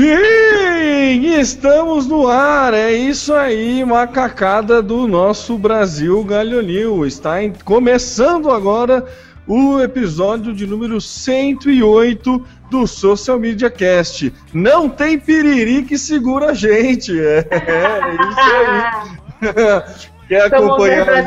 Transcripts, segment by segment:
Sim, estamos no ar. É isso aí, macacada do nosso Brasil Galhonil. Está em- começando agora o episódio de número 108 do Social Media Cast. Não tem piriri que segura a gente. É, é isso aí. Quer acompanhar pra a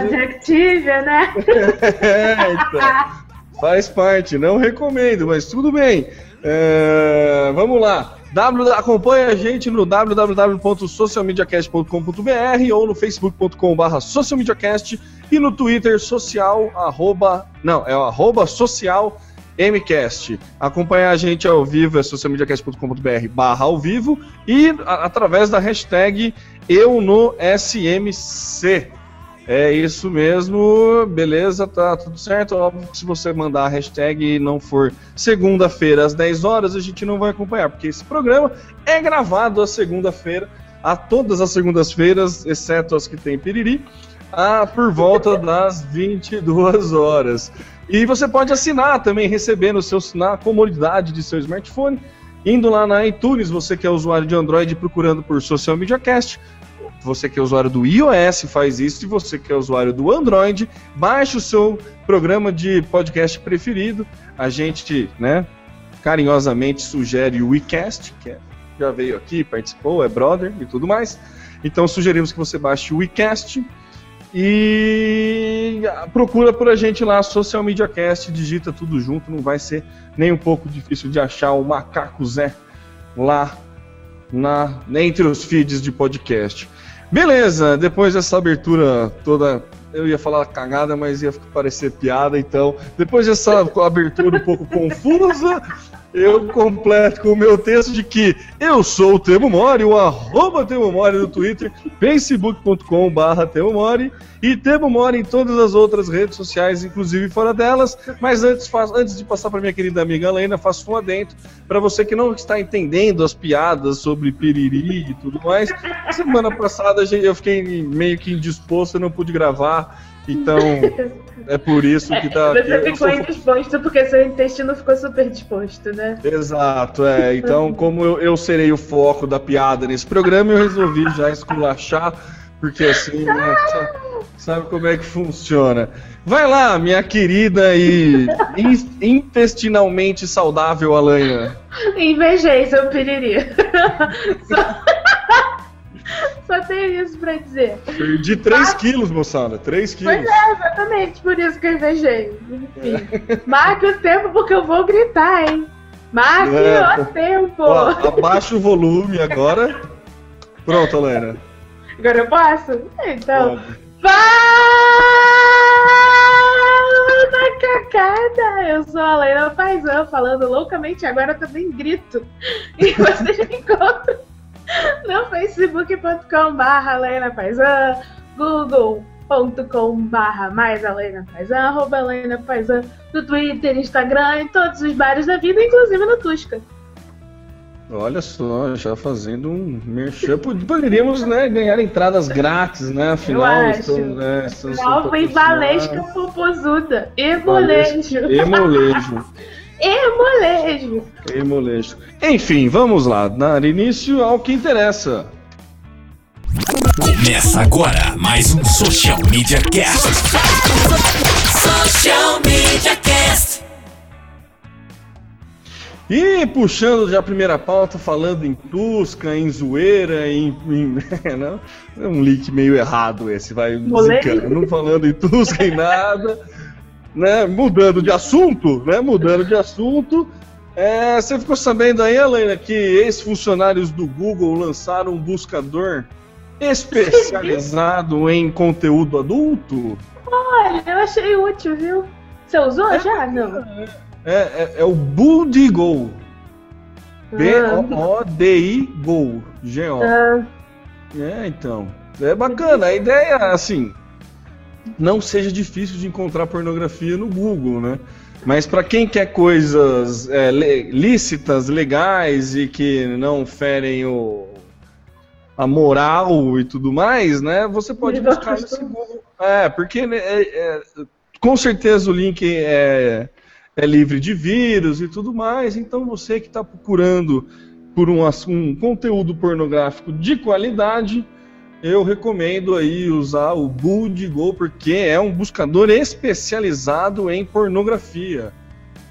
né? É, então. Faz parte, não recomendo, mas tudo bem. É, vamos lá. W, acompanha a gente no www.socialmediacast.com.br ou no facebook.com.br socialmediacast e no Twitter social, arroba, não, é o arroba social MCast. A gente ao vivo é socialmediacast.com.br barra ao vivo e a- através da hashtag eu no SMC. É isso mesmo, beleza, tá tudo certo. Óbvio que se você mandar a hashtag e não for segunda-feira às 10 horas, a gente não vai acompanhar, porque esse programa é gravado a segunda-feira, a todas as segundas-feiras, exceto as que tem piriri, a, por volta das 22 horas. E você pode assinar também, recebendo seu, na comodidade de seu smartphone, indo lá na iTunes, você que é usuário de Android, procurando por Social Media Cast, você que é usuário do iOS faz isso, e você que é usuário do Android, baixe o seu programa de podcast preferido. A gente, né, carinhosamente sugere o WeCast, que é- já veio aqui, participou, é brother e tudo mais. Então sugerimos que você baixe o WeCast e procura por a gente lá, Social Media Cast, digita tudo junto, não vai ser nem um pouco difícil de achar o Macaco Zé lá na, entre os feeds de podcast. Beleza, depois dessa abertura toda, eu ia falar cagada, mas ia parecer piada, então, depois dessa abertura um pouco confusa, eu completo com o meu texto de que eu sou o Temo Mori, o arroba Temo Mori no Twitter, facebook.com Temo Mori e Temo Mori em todas as outras redes sociais, inclusive fora delas, mas antes, faço- antes de passar para minha querida amiga Helena, faço um adentro para você que não está entendendo as piadas sobre piriri e tudo mais. Semana passada eu fiquei meio que indisposto, eu não pude gravar, então é por isso que tá. Você ficou sou- indisposto porque seu intestino ficou super disposto, né? Exato, é. Então, como eu, eu serei o foco da piada nesse programa, eu resolvi já esculachar, porque assim, né, sa- sabe como é que funciona. Vai lá, minha querida e in- intestinalmente saudável Alanha. Invejei seu piriri. Só... Só tenho isso pra dizer. Perdi 3 quilos, moçada, 3 Pois quilos. é, exatamente, por isso que eu invejei. Enfim. Marque o tempo porque eu vou gritar, hein? Marque É. o tempo. Ó, abaixa o volume agora. Pronto, Helena. Agora eu posso? Então. Pode. Fala, macacada! Eu sou a Leila Paisão, falando loucamente, agora também grito. E vocês me encontram no facebook.com barra Leila Paisão, google.com barra mais a Leila Paisão, arroba Leila Paisão, no Twitter, Instagram, em todos os bares da vida, inclusive no Tusca. Olha só, já fazendo um merchan. Pod- Poderíamos né, ganhar entradas grátis, né? Afinal, estamos, né, estamos Nova e valesca popozuda. E molejo. E molejo. E molejo. E molejo. Enfim, vamos lá. Dar início ao que interessa. Começa agora mais um Social Media Cast. Social Media Cast. E puxando já a primeira pauta, falando em Tusca, em zoeira, em. em não, é um link meio errado esse, vai não falando em Tusca em nada, né? Mudando de assunto, né? Mudando de assunto. É, você ficou sabendo aí, Helena, que ex-funcionários do Google lançaram um buscador especializado em conteúdo adulto? Olha, eu achei útil, viu? Você usou é, já? Não. É, é, é o Budigo. B-O-O-D-I Go. G-O. Ah. É, então. É bacana. A ideia, assim, não seja difícil de encontrar pornografia no Google, né? Mas para quem quer coisas é, lícitas, legais e que não ferem o, a moral e tudo mais, né? Você pode buscar nesse Google. É, porque né, é, é, com certeza o link é, é livre de vírus e tudo mais. Então você que está procurando por um, um conteúdo pornográfico de qualidade, eu recomendo aí usar o Go porque é um buscador especializado em pornografia.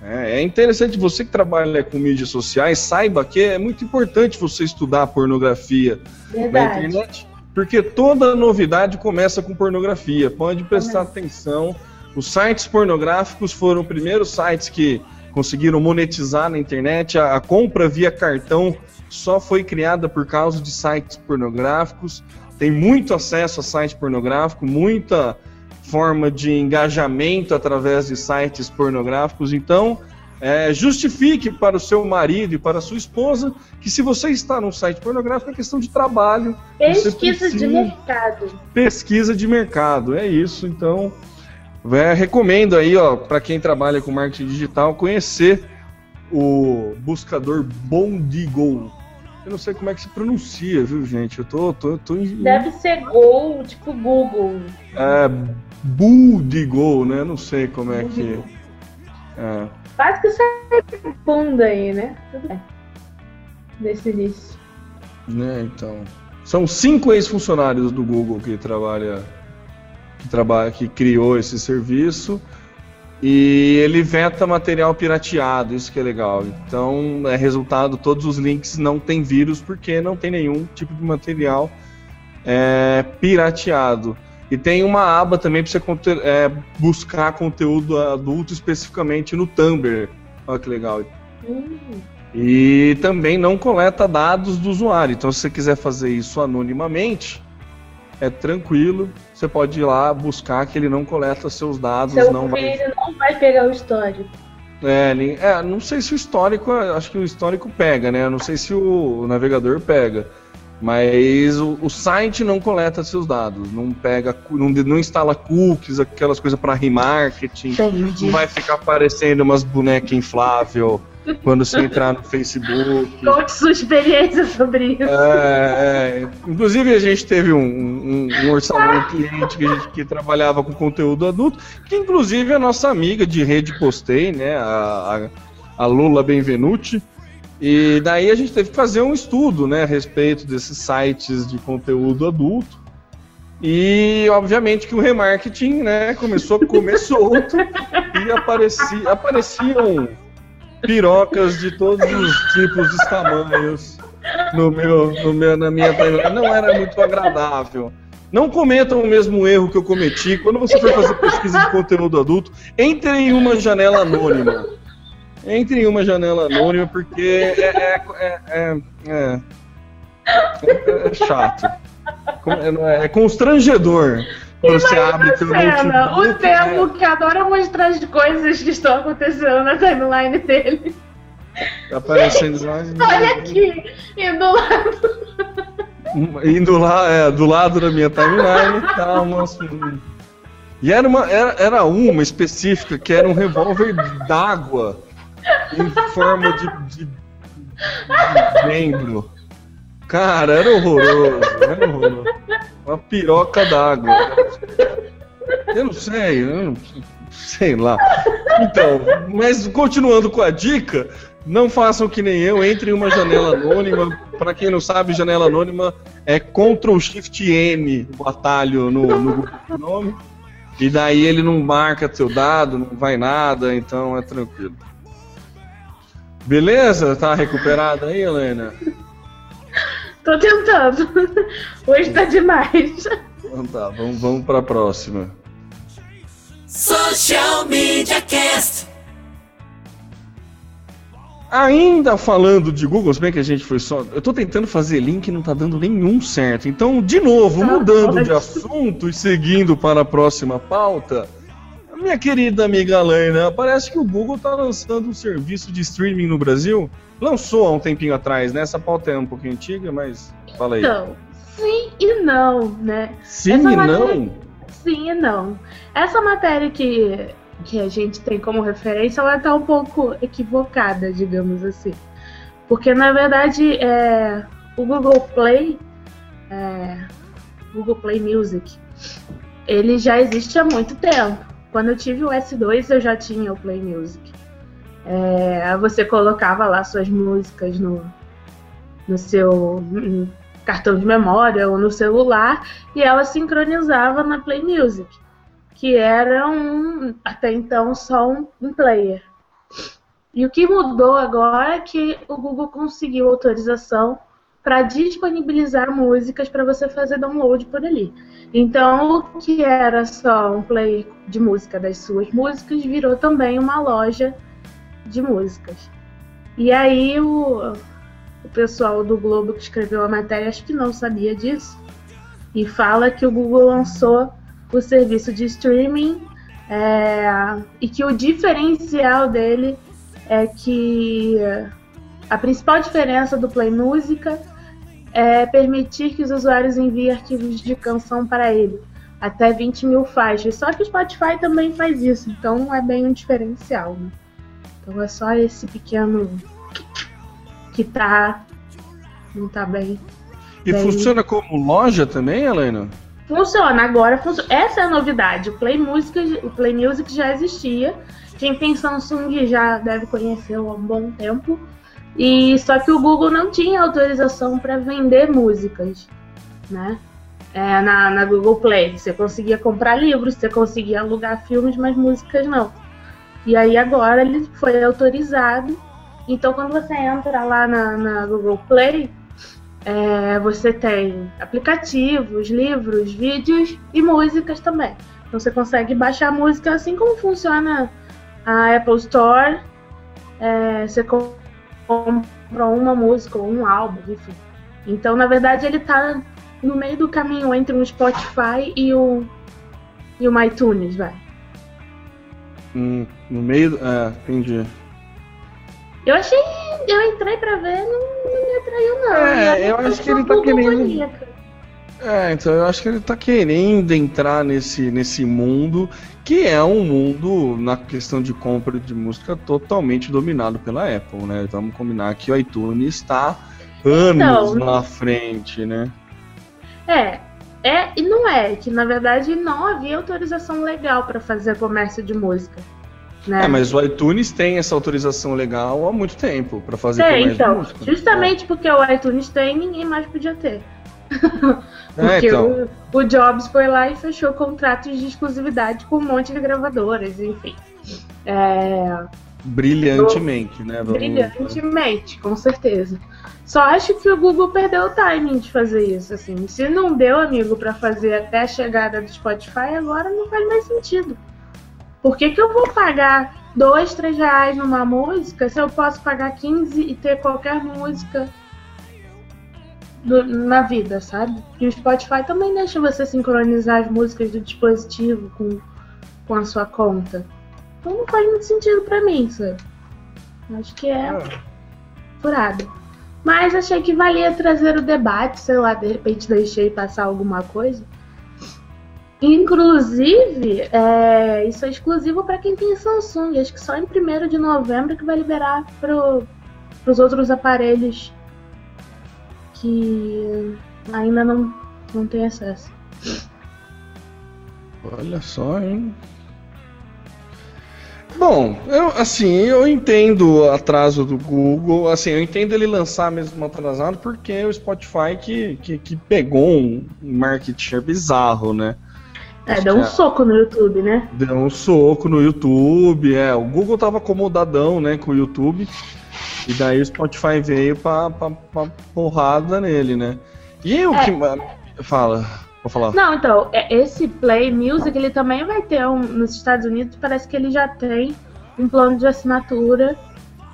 É, é interessante você que trabalha com mídias sociais saiba que é muito importante você estudar pornografia Verdade. na internet, porque toda novidade começa com pornografia. Pode prestar atenção. Os sites pornográficos foram os primeiros sites que conseguiram monetizar na internet. A, a compra via cartão só foi criada por causa de sites pornográficos tem muito acesso a site pornográfico, muita forma de engajamento através de sites pornográficos. Então, é, justifique para o seu marido e para a sua esposa que se você está num site pornográfico é questão de trabalho. Pesquisa de mercado. Pesquisa de mercado, é isso. Então, é, recomendo aí, ó, para quem trabalha com marketing digital, conhecer o buscador Bondigo. Eu não sei como é que se pronuncia, viu, gente? Eu tô. tô, tô em... Deve ser Gol, tipo Google. É. Bull né? Não sei como é que. É. Quase que sai bunda aí, né? Tudo bem. Nesse início. Né, então. São cinco ex-funcionários do Google que trabalha. Que trabalha, que criou esse serviço. E ele veta material pirateado, isso que é legal. Então, é resultado, todos os links não tem vírus porque não tem nenhum tipo de material é, pirateado. E tem uma aba também para você é, buscar conteúdo adulto especificamente no Tumblr. Olha que legal. Hum. E também não coleta dados do usuário. Então, se você quiser fazer isso anonimamente, é tranquilo. Você pode ir lá buscar que ele não coleta seus dados. Seu não vai... não vai pegar o histórico. É, é, não sei se o histórico, acho que o histórico pega, né? Não sei se o navegador pega. Mas o, o site não coleta seus dados, não pega, não, não instala cookies, aquelas coisas para remarketing, Entendi. não vai ficar aparecendo umas bonecas infláveis quando você entrar no Facebook. Conte sua experiência sobre isso. É, é. Inclusive, a gente teve um, um, um orçamento cliente que, gente, que, trabalhava com conteúdo adulto, que inclusive a nossa amiga de rede postei, né? A, a, a Lula Benvenuti. E daí a gente teve que fazer um estudo né, a respeito desses sites de conteúdo adulto. E obviamente que o remarketing né, começou a comer solto e aparecia, apareciam pirocas de todos os tipos e tamanhos no meu, no meu, na minha timeline. Não era muito agradável. Não cometam o mesmo erro que eu cometi. Quando você for fazer pesquisa de conteúdo adulto, entre em uma janela anônima. Entre em uma janela anônima, porque é, é, é, é, é chato. É constrangedor. Quando você abre teu cena, O Temo que adora mostrar as coisas que estão acontecendo na timeline dele. Tá aparecendo lá. Olha aqui! E do lado. Indo lá, é, do lado da minha timeline, tá uma. E era uma, era, era uma específica que era um revólver d'água em forma de, de, de membro. Cara, era horroroso, era horroroso. Uma piroca d'água. Eu não sei, eu não sei lá. Então, mas continuando com a dica, não façam que nem eu, entre em uma janela anônima. Para quem não sabe, janela anônima é Ctrl Shift N, o atalho no, no Chrome. E daí ele não marca seu dado, não vai nada, então é tranquilo. Beleza? Tá recuperada aí, Helena? Tô tentando. Hoje tá demais. Então tá, vamos, vamos pra próxima. Social Media Cast. Ainda falando de Google, se bem que a gente foi só. Eu tô tentando fazer link e não tá dando nenhum certo. Então, de novo, Tá, mudando de assunto e seguindo para a próxima pauta. Minha querida amiga Helena, parece que o Google tá lançando um serviço de streaming no Brasil. Lançou há um tempinho atrás, né? Essa pauta é um pouquinho antiga, mas fala aí. Então, sim e não, né? Sim essa e matéria- não? Sim e não. Essa matéria que, que a gente tem como referência, ela tá um pouco equivocada, digamos assim. Porque, na verdade, é, o Google Play, é, Google Play Music, ele já existe há muito tempo. Quando eu tive o S2, eu já tinha o Play Music. É, você colocava lá suas músicas no, no seu cartão de memória ou no celular e ela sincronizava na Play Music, que era um até então só um, um player. E o que mudou agora é que o Google conseguiu autorização para disponibilizar músicas para você fazer download por ali. Então, o que era só um player de música das suas músicas virou também uma loja de músicas. E aí o, o pessoal do Globo que escreveu a matéria acho que não sabia disso e fala que o Google lançou o serviço de streaming é, e que o diferencial dele é que a principal diferença do Play Música é permitir que os usuários enviem arquivos de canção para ele, até 20 mil faixas. Só que o Spotify também faz isso, então é bem um diferencial. Né? Então é só esse pequeno que tá. não tá bem. E Bem- funciona como loja também, Helena? Funciona, agora funciona. Essa é a novidade. O Play Music, o Play Music já existia. Quem tem Samsung já deve conhecer há um bom tempo. E só que o Google não tinha autorização para vender músicas, né? É, na, na Google Play. Você conseguia comprar livros, você conseguia alugar filmes, mas músicas não. E aí agora ele foi autorizado. Então quando você entra lá na, na Google Play, é, você tem aplicativos, livros, vídeos e músicas também. Então você consegue baixar música assim como funciona a Apple Store. É, você compra uma música ou um álbum, enfim. Então, na verdade, ele tá no meio do caminho entre o Spotify e o, e o iTunes, vai. Hum, no meio. É, entendi. Eu achei. Eu entrei pra ver, não, não me atraiu, não. É, eu olha acho que eu ele tá querendo-. É, então eu acho que ele tá querendo entrar nesse, nesse mundo que é um mundo, na questão de compra de música, totalmente dominado pela Apple, né? Vamos combinar que o iTunes está anos Então, na frente, né? É, é e não é, que na verdade não havia autorização legal para fazer comércio de música. Né? É, mas o iTunes tem essa autorização legal há muito tempo para fazer É, comércio de então, música. justamente porque o iTunes tem, ninguém mais podia ter. É, Porque então. o, o Jobs foi lá e fechou contratos de exclusividade com um monte de gravadoras, enfim. É, Brilhantemente, né? Vamos- brilhantemente, com certeza. Só acho que o Google perdeu o timing de fazer isso, assim. Se não deu, amigo, pra fazer até a chegada do Spotify, agora não faz mais sentido. Por que, que eu vou pagar dois, três reais numa música se eu posso pagar 15 e ter qualquer música do- na vida, sabe? E o Spotify também deixa você sincronizar as músicas do dispositivo com, com a sua conta. Então não faz muito sentido pra mim, sabe? Acho que é furado. Mas achei que valia trazer o debate, sei lá, de repente deixei passar alguma coisa. Inclusive, é, isso é exclusivo para quem tem Samsung. Acho que só em 1 de novembro que vai liberar para os outros aparelhos que ainda não, não tem acesso. Olha só, hein? Bom, eu assim, eu entendo o atraso do Google, assim, eu entendo ele lançar mesmo atrasado porque é o Spotify que, que, que pegou um market share bizarro, né? É, deu um soco no YouTube, né? Deu um soco no YouTube, é. O Google tava acomodadão, né, com o YouTube. E daí o Spotify veio pra, pra, pra porrada nele, né? E o É. que. Fala, vou falar. Não, então, é- esse Play Music, ele também vai ter um. Nos Estados Unidos, parece que ele já tem um plano de assinatura,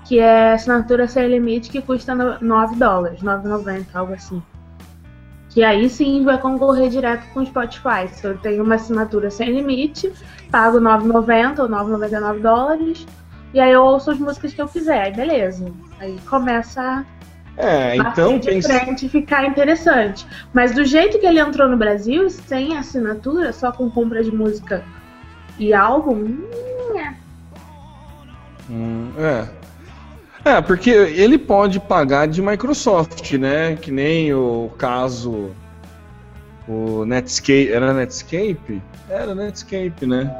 que é assinatura sem limite, que custa no- 9 dólares, 9,90, algo assim. Que aí sim vai concorrer direto com o Spotify. Se eu tenho uma assinatura sem limite, pago 9,90 ou 9,99 dólares. E aí eu ouço as músicas que eu quiser, aí beleza. Aí começa a É, então de pensa. frente ficar interessante. Mas do jeito que ele entrou no Brasil, sem assinatura, só com compra de música e álbum, é. Hum, é. É, porque ele pode pagar de Microsoft, né? Que nem o caso. O Netscape. Era Netscape? Era Netscape, né?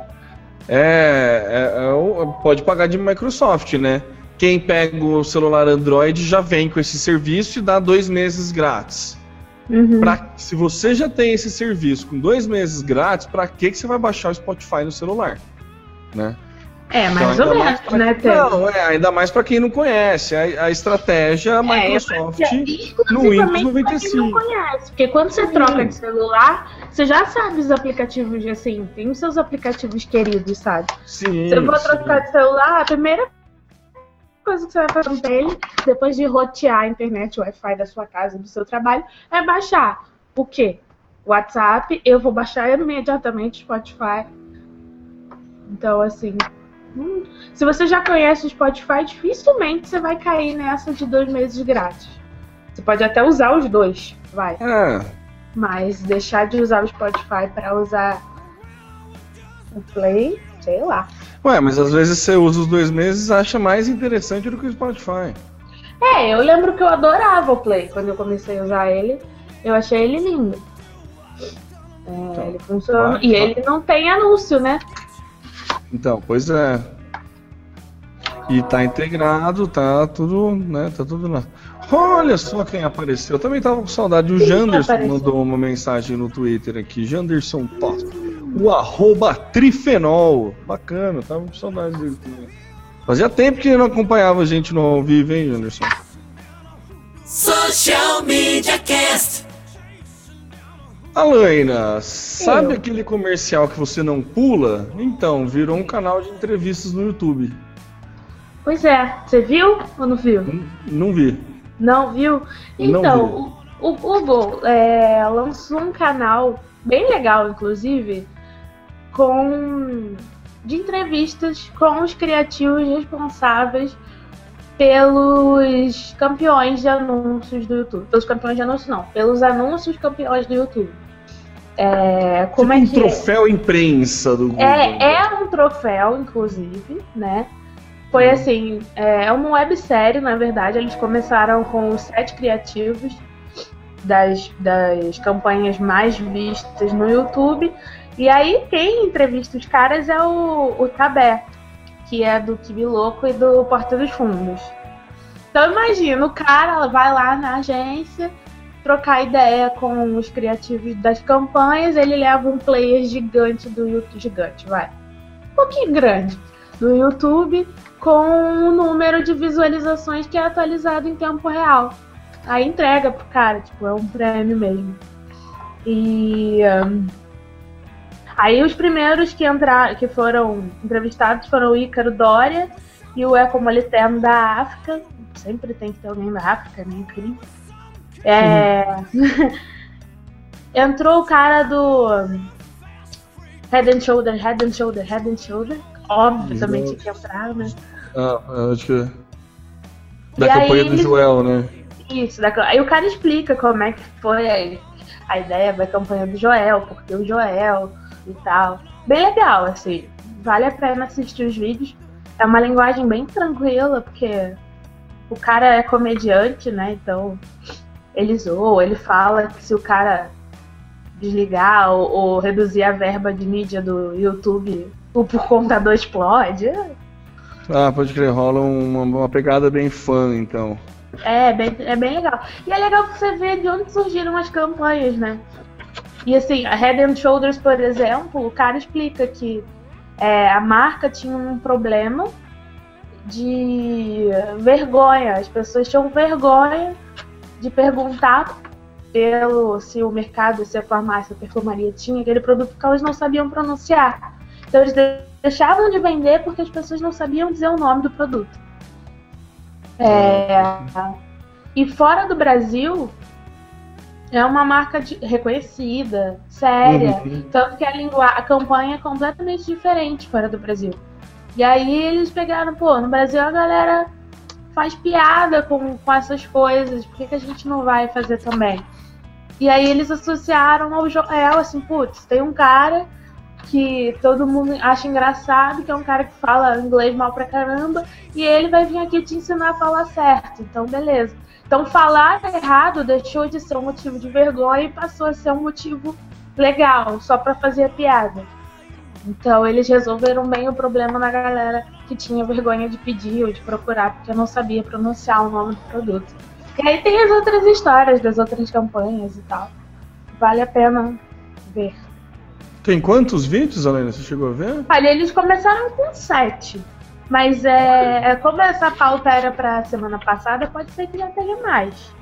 É, é- é pode pagar de Microsoft, né? Quem pega o celular Android já vem com esse serviço e dá dois meses grátis. Uhum. Pra, se você já tem esse serviço com dois meses grátis, pra que, que você vai baixar o Spotify no celular? Né? É, mais Então, ou menos, pra- né, Tem? Não, é, ainda mais pra quem não conhece. A, a estratégia Microsoft É, no Windows exclusivamente pra quem não 95. conhece. Porque quando você troca de celular, você já sabe os aplicativos, assim, tem os seus aplicativos queridos, sabe? Sim. Se eu for sim. trocar de celular, a primeira coisa que você vai fazer com ele, depois de rotear a internet, o Wi-Fi da sua casa, do seu trabalho, é baixar. O quê? WhatsApp, eu vou baixar imediatamente o Spotify. Então, assim. Hum, se você já conhece o Spotify, dificilmente você vai cair nessa de dois meses grátis. Você pode até usar os dois, vai. É, Mas deixar de usar o Spotify para usar o Play, sei lá. ué, mas às vezes você usa os dois meses e acha mais interessante do que o Spotify. É, eu lembro que eu adorava o Play quando eu comecei a usar ele. Eu achei ele lindo. É, ele funciona. vai, e vai. ele não tem anúncio, né? Então, pois é. E tá integrado, tá tudo, né? Tá tudo lá. Olha só quem apareceu. Eu também tava com saudade. O Quem Janderson apareceu? mandou uma mensagem no Twitter aqui. Janderson Top. O arroba Trifenol. Bacana, tava com saudade dele também. Fazia tempo que ele não acompanhava a gente no ao vivo, hein, Janderson? Social Media Cast. Alaina, sabe Eu. aquele comercial que você não pula? Então, virou um canal de entrevistas no YouTube. Pois é. Você viu ou não viu? N- Não vi. Não viu? Não Então, o, o Google é, lançou um canal bem legal, inclusive, com de entrevistas com os criativos responsáveis pelos campeões de anúncios do YouTube. Pelos campeões de anúncios, não. Pelos anúncios campeões do YouTube. É, como tipo é um que é? troféu imprensa do Google. É, é um troféu, inclusive, né? Foi assim, é uma websérie, na verdade. Eles começaram com os sete criativos das, das campanhas mais vistas no YouTube. E aí quem entrevista os caras é o, o Tabé, que é do Kibi Louco e do Porta dos Fundos. Então imagina, o cara vai lá na agência trocar ideia com os criativos das campanhas, ele leva um player gigante do YouTube, gigante, vai. Um pouquinho grande do YouTube com um número de visualizações que é atualizado em tempo real. Aí entrega pro cara, tipo, é um prêmio mesmo. E ahn, aí os primeiros que entraram, que foram entrevistados foram o Ícaro Dória e o Ecomoliterno da África. Sempre tem que ter alguém da África, né? Incrível. É... Entrou o cara do Head and Shoulder, Head and Shoulder, Head and Shoulder. Óbvio, também tinha que entrar, né? Ah, acho que. Da E aí campanha do ele- Joel, né? Isso, da... aí o cara explica como é que foi a, a ideia da campanha do Joel, porque o Joel e tal. Bem legal, assim. Vale a pena assistir os vídeos. É uma linguagem bem tranquila, porque o cara é comediante, né? Então ele zoa, ele fala que se o cara desligar ou, ou reduzir a verba de mídia do YouTube, o por computador explode. Ah, pode crer, rola uma, uma pegada bem fã, então. É bem, é bem legal. E é legal você vê de onde surgiram as campanhas, né? E assim, a Head and Shoulders, por exemplo, o cara explica que é, a marca tinha um problema de vergonha. As pessoas tinham vergonha de perguntar pelo se o mercado, se a farmácia, a perfumaria tinha aquele produto que elas não sabiam pronunciar. Então eles deixavam de vender porque as pessoas não sabiam dizer o nome do produto. É, e fora do Brasil, é uma marca de, reconhecida, séria. Uhum. Tanto que a, língua, a campanha é completamente diferente fora do Brasil. E aí eles pegaram, pô, no Brasil a galera faz piada com, com essas coisas, por que, que a gente não vai fazer também? E aí eles associaram ao Joel, assim, putz, tem um cara que todo mundo acha engraçado, que é um cara que fala inglês mal pra caramba, e ele vai vir aqui te ensinar a falar certo. Então, beleza. Então, falar errado deixou de ser um motivo de vergonha e passou a ser um motivo legal, só para fazer piada. Então, eles resolveram bem o problema na galera que tinha vergonha de pedir ou de procurar porque não sabia pronunciar o nome do produto. E aí tem as outras histórias das outras campanhas e tal. Vale a pena ver. Tem quantos vídeos, Alena? Você chegou a ver? Olha, eles começaram com sete. Mas é, é como essa pauta era pra semana passada, pode ser que já tenha mais.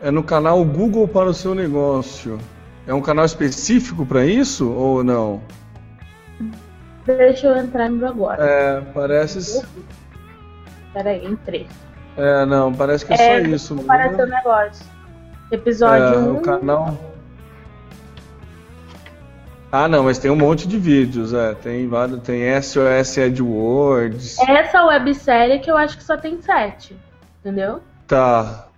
É no canal Google para o seu negócio. É um canal específico para isso ou não? Deixa eu entrar no agora. É, parece. Peraí, entrei. É, não, parece que é, é só isso. Para seu negócio. Episódio 1. É, um... O canal. Ah, não, mas tem um monte de vídeos, é. Tem, tem SOS AdWords. Essa websérie que eu acho que só tem sete, entendeu? Tá.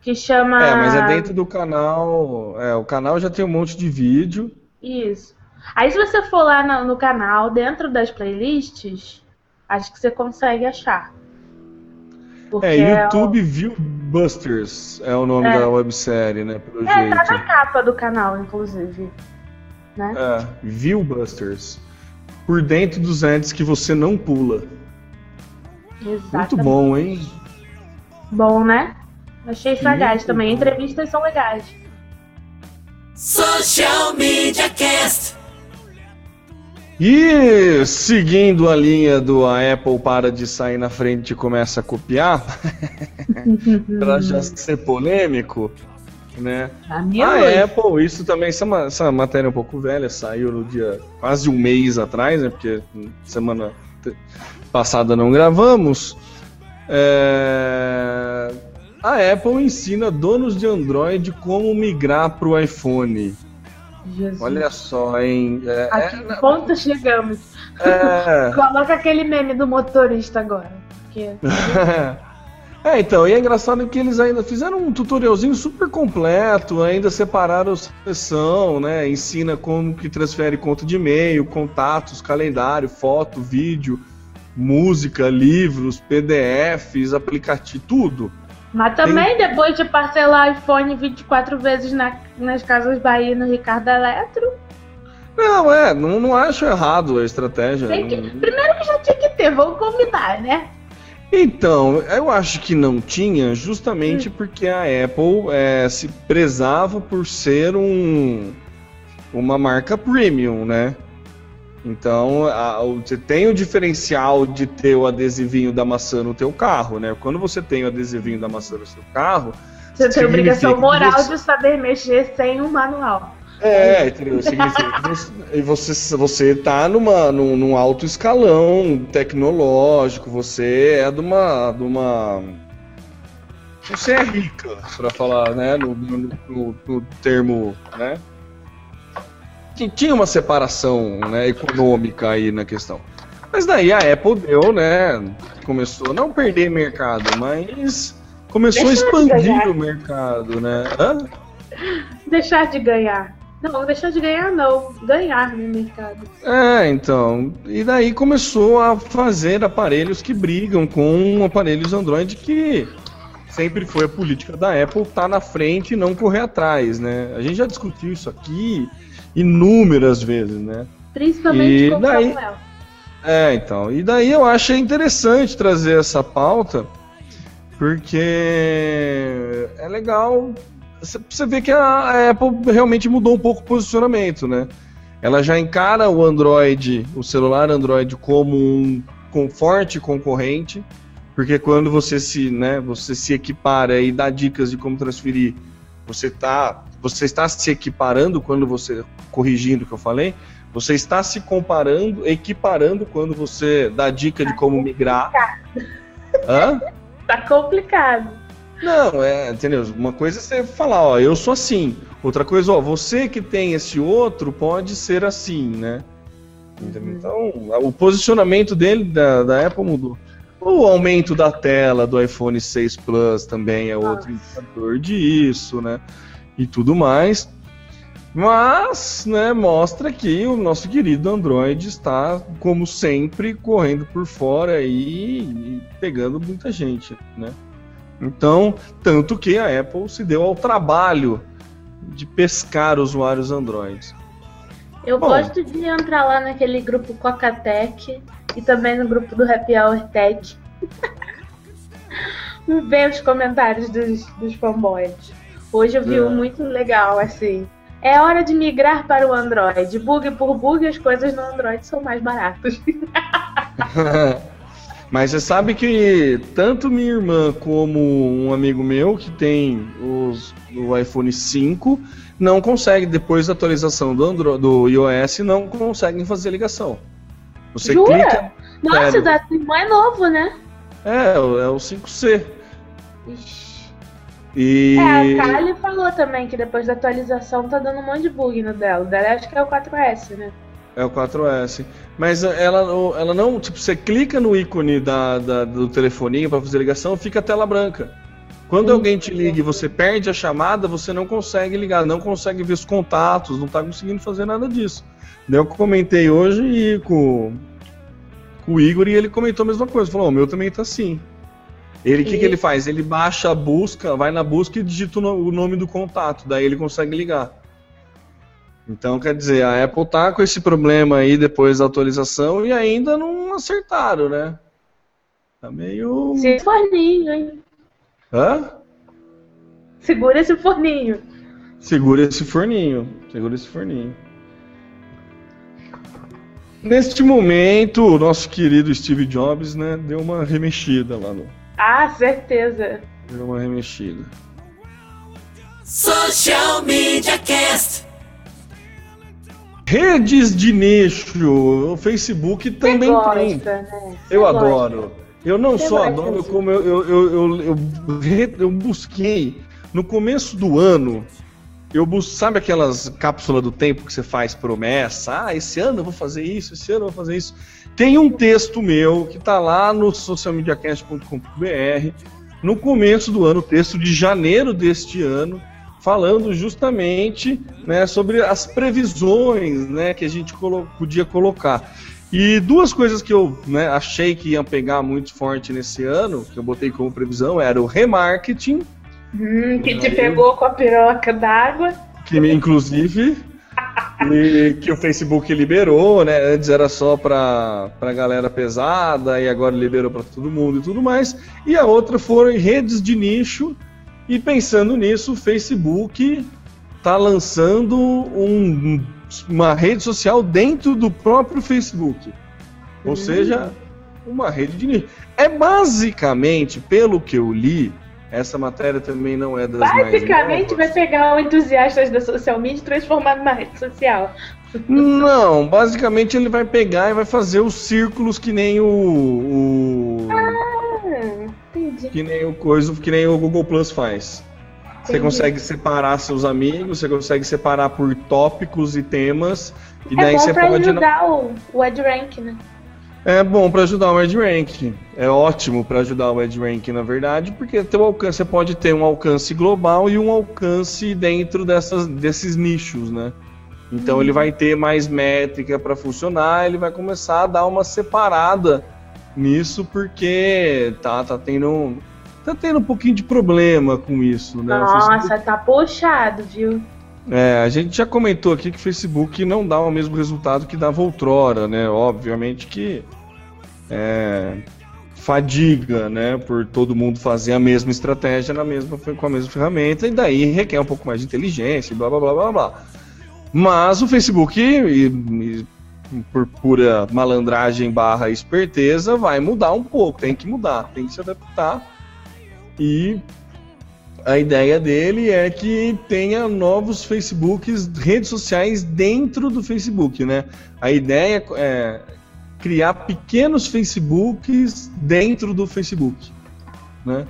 Que chama. É, mas é dentro do canal. É, o canal já tem um monte de vídeo. Isso. Aí se você for lá no, no canal, dentro das playlists, acho que você consegue achar. Porque é, YouTube é o... Viewbusters é o nome é. da websérie, né? Pelo é, jeito. tá na capa do canal, inclusive né? É, Viewbusters. Por dentro dos entes que você não pula. Exatamente. Muito bom, hein? Bom, né? Achei sagaz também. Entrevistas são legais. Social Media Cast. E seguindo a linha do a Apple para de sair na frente e começa a copiar, para já ser polêmico, né? A, a Apple, isso também, essa, essa matéria é um pouco velha, saiu no dia quase um mês atrás, né? Porque semana passada não gravamos. É... A Apple ensina donos de Android como migrar para o iPhone. Jesus. Olha só, hein? É, a que é... ponto chegamos? É... Coloca aquele meme do motorista agora. Porque... É, então, e é engraçado que eles ainda fizeram um tutorialzinho super completo, ainda separaram a sessão, né? Ensina como que transfere conta de e-mail, contatos, calendário, foto, vídeo, música, livros, PDFs, aplicativo, tudo. Mas também Tem... depois de parcelar iPhone 24 vezes na, nas casas Bahia no Ricardo Eletro. Não, é, não, não acho errado a estratégia. Que, primeiro que já tinha que ter, vamos combinar, né? Então, eu acho que não tinha, justamente hum. porque a Apple é, se prezava por ser um, uma marca premium, né? Então, a, você tem o diferencial de ter o adesivinho da maçã no teu carro, né? Quando você tem o adesivinho da maçã no seu carro... Você tem obrigação moral você... de saber mexer sem um manual. É, entendeu? Significa que você, você, você tá numa, num, num alto escalão tecnológico, você é de uma. De uma você é rica, para falar, né? No, no, no, no, termo, né? Tinha uma separação né, econômica aí na questão. Mas daí a Apple deu, né? Começou a não perder mercado, mas começou Deixar a expandir o mercado, né? Hã? Deixar de ganhar. Não, deixar de ganhar não, ganhar no mercado. É, então. E daí começou a fazer aparelhos que brigam com aparelhos Android que sempre foi a política da Apple estar tá na frente e não correr atrás, né? A gente já discutiu isso aqui inúmeras vezes, né? Principalmente e com daí... o Samuel. É, então. E daí eu achei interessante trazer essa pauta, porque é legal você vê que a Apple realmente mudou um pouco o posicionamento, né? Ela já encara o Android, o celular Android, como um forte concorrente, porque quando você se, né, você se equipara e dá dicas de como transferir, você tá, você está se equiparando quando você corrigindo o que eu falei, você está se comparando, equiparando quando você dá dica de como migrar. Hã? Tá complicado. Não, é, entendeu? Uma coisa é você falar, ó, eu sou assim. Outra coisa, ó, você que tem esse outro pode ser assim, né? Uhum. Então, o posicionamento dele da, da Apple mudou. O aumento da tela do iPhone 6 Plus também é outro indicador disso, né? E tudo mais. Mas, né, mostra que o nosso querido Android está, como sempre, correndo por fora e, e pegando muita gente, né? Então, tanto que a Apple se deu ao trabalho de pescar usuários Android. Eu Bom, gosto de entrar lá naquele grupo Coca-Tech e também no grupo do Happy Hour Tech. Ver os comentários dos, dos fanboys. Hoje eu vi é. um muito legal, assim. É hora de migrar para o Android. Bug por bug, as coisas no Android são mais baratas. Mas você sabe que tanto minha irmã como um amigo meu que tem os, o iPhone 5 não consegue, depois da atualização do, Android, do iOS, não conseguem fazer ligação. Você Jura? clica. Nossa, é, da irmã é novo, né? É, é o 5C. Ixi. E... É, a Kali falou também que depois da atualização tá dando um monte de bug no dela. O dela acho que é o 4S, né? É o 4S. Mas ela, ela não, tipo, você clica no ícone da, da do telefoninho para fazer ligação, fica a tela branca. Quando Sim. alguém te liga e você perde a chamada, você não consegue ligar, não consegue ver os contatos, não está conseguindo fazer nada disso. Eu comentei hoje e com, com o Igor e ele comentou a mesma coisa. Falou: o meu também está assim. Ele, o que, que ele faz? Ele baixa a busca, vai na busca e digita o nome do contato, daí ele consegue ligar. Então, quer dizer, a Apple tá com esse problema aí depois da atualização e ainda não acertaram, né? Tá meio. Se forninho, hein? Hã? Segura esse forninho. Segura esse forninho. Segura esse forninho. Neste momento, o nosso querido Steve Jobs, né, deu uma remexida lá no. Ah, certeza. Deu uma remexida. Social Media Cast. Redes de nicho. O Facebook também gosta, tem. Né? Eu gosta. adoro. Eu não Você só adoro, como eu, eu, eu, eu, eu, busquei no começo do ano. Eu. Sabe aquelas cápsulas do tempo que você faz promessa? Ah, esse ano eu vou fazer isso, esse ano eu vou fazer isso. Tem um texto meu que está lá no socialmediacast.com.br, no começo do ano, texto de janeiro deste ano, falando justamente né, sobre as previsões né, que a gente colo podia colocar. E duas coisas que eu né, achei que iam pegar muito forte nesse ano, que eu botei como previsão, era o remarketing. Hum, que te pegou com a piroca d'água. Que inclusive e que o Facebook liberou, né? Antes era só para a galera pesada e agora liberou para todo mundo e tudo mais. E a outra foram redes de nicho e pensando nisso, o Facebook está lançando um, uma rede social dentro do próprio Facebook. Ou uhum. seja, uma rede de nicho. É basicamente, pelo que eu li, essa matéria também não é das Basicamente vai pegar o entusiastas da social media e transformar numa rede social. Não, basicamente ele vai pegar e vai fazer os círculos que nem o. o... Ah, entendi. Que nem o coisa, que nem o Google Plus faz. Entendi. Você consegue separar seus amigos, você consegue separar por tópicos e temas. E é daí bom você pra pode. ajudar o, o EdRank, né? É bom para ajudar o EdRank. É ótimo para ajudar o EdRank, na verdade, porque teu alcance, você pode ter um alcance global e um alcance dentro dessas, desses nichos, né? Então uhum. ele vai ter mais métrica para funcionar, ele vai começar a dar uma separada nisso porque tá, tá tendo tá tendo um pouquinho de problema com isso, né? Nossa, tá puxado, viu? É, a gente já comentou aqui que o Facebook não dá o mesmo resultado que dava outrora, né? Obviamente que é, fadiga, né? Por todo mundo fazer a mesma estratégia na mesma, com a mesma ferramenta, e daí requer um pouco mais de inteligência, blá blá blá blá blá. Mas o Facebook, e, e, por pura malandragem barra esperteza, vai mudar um pouco, tem que mudar, tem que se adaptar. E a ideia dele é que tenha novos Facebooks, redes sociais dentro do Facebook, né? A ideia é criar pequenos Facebooks dentro do Facebook, né?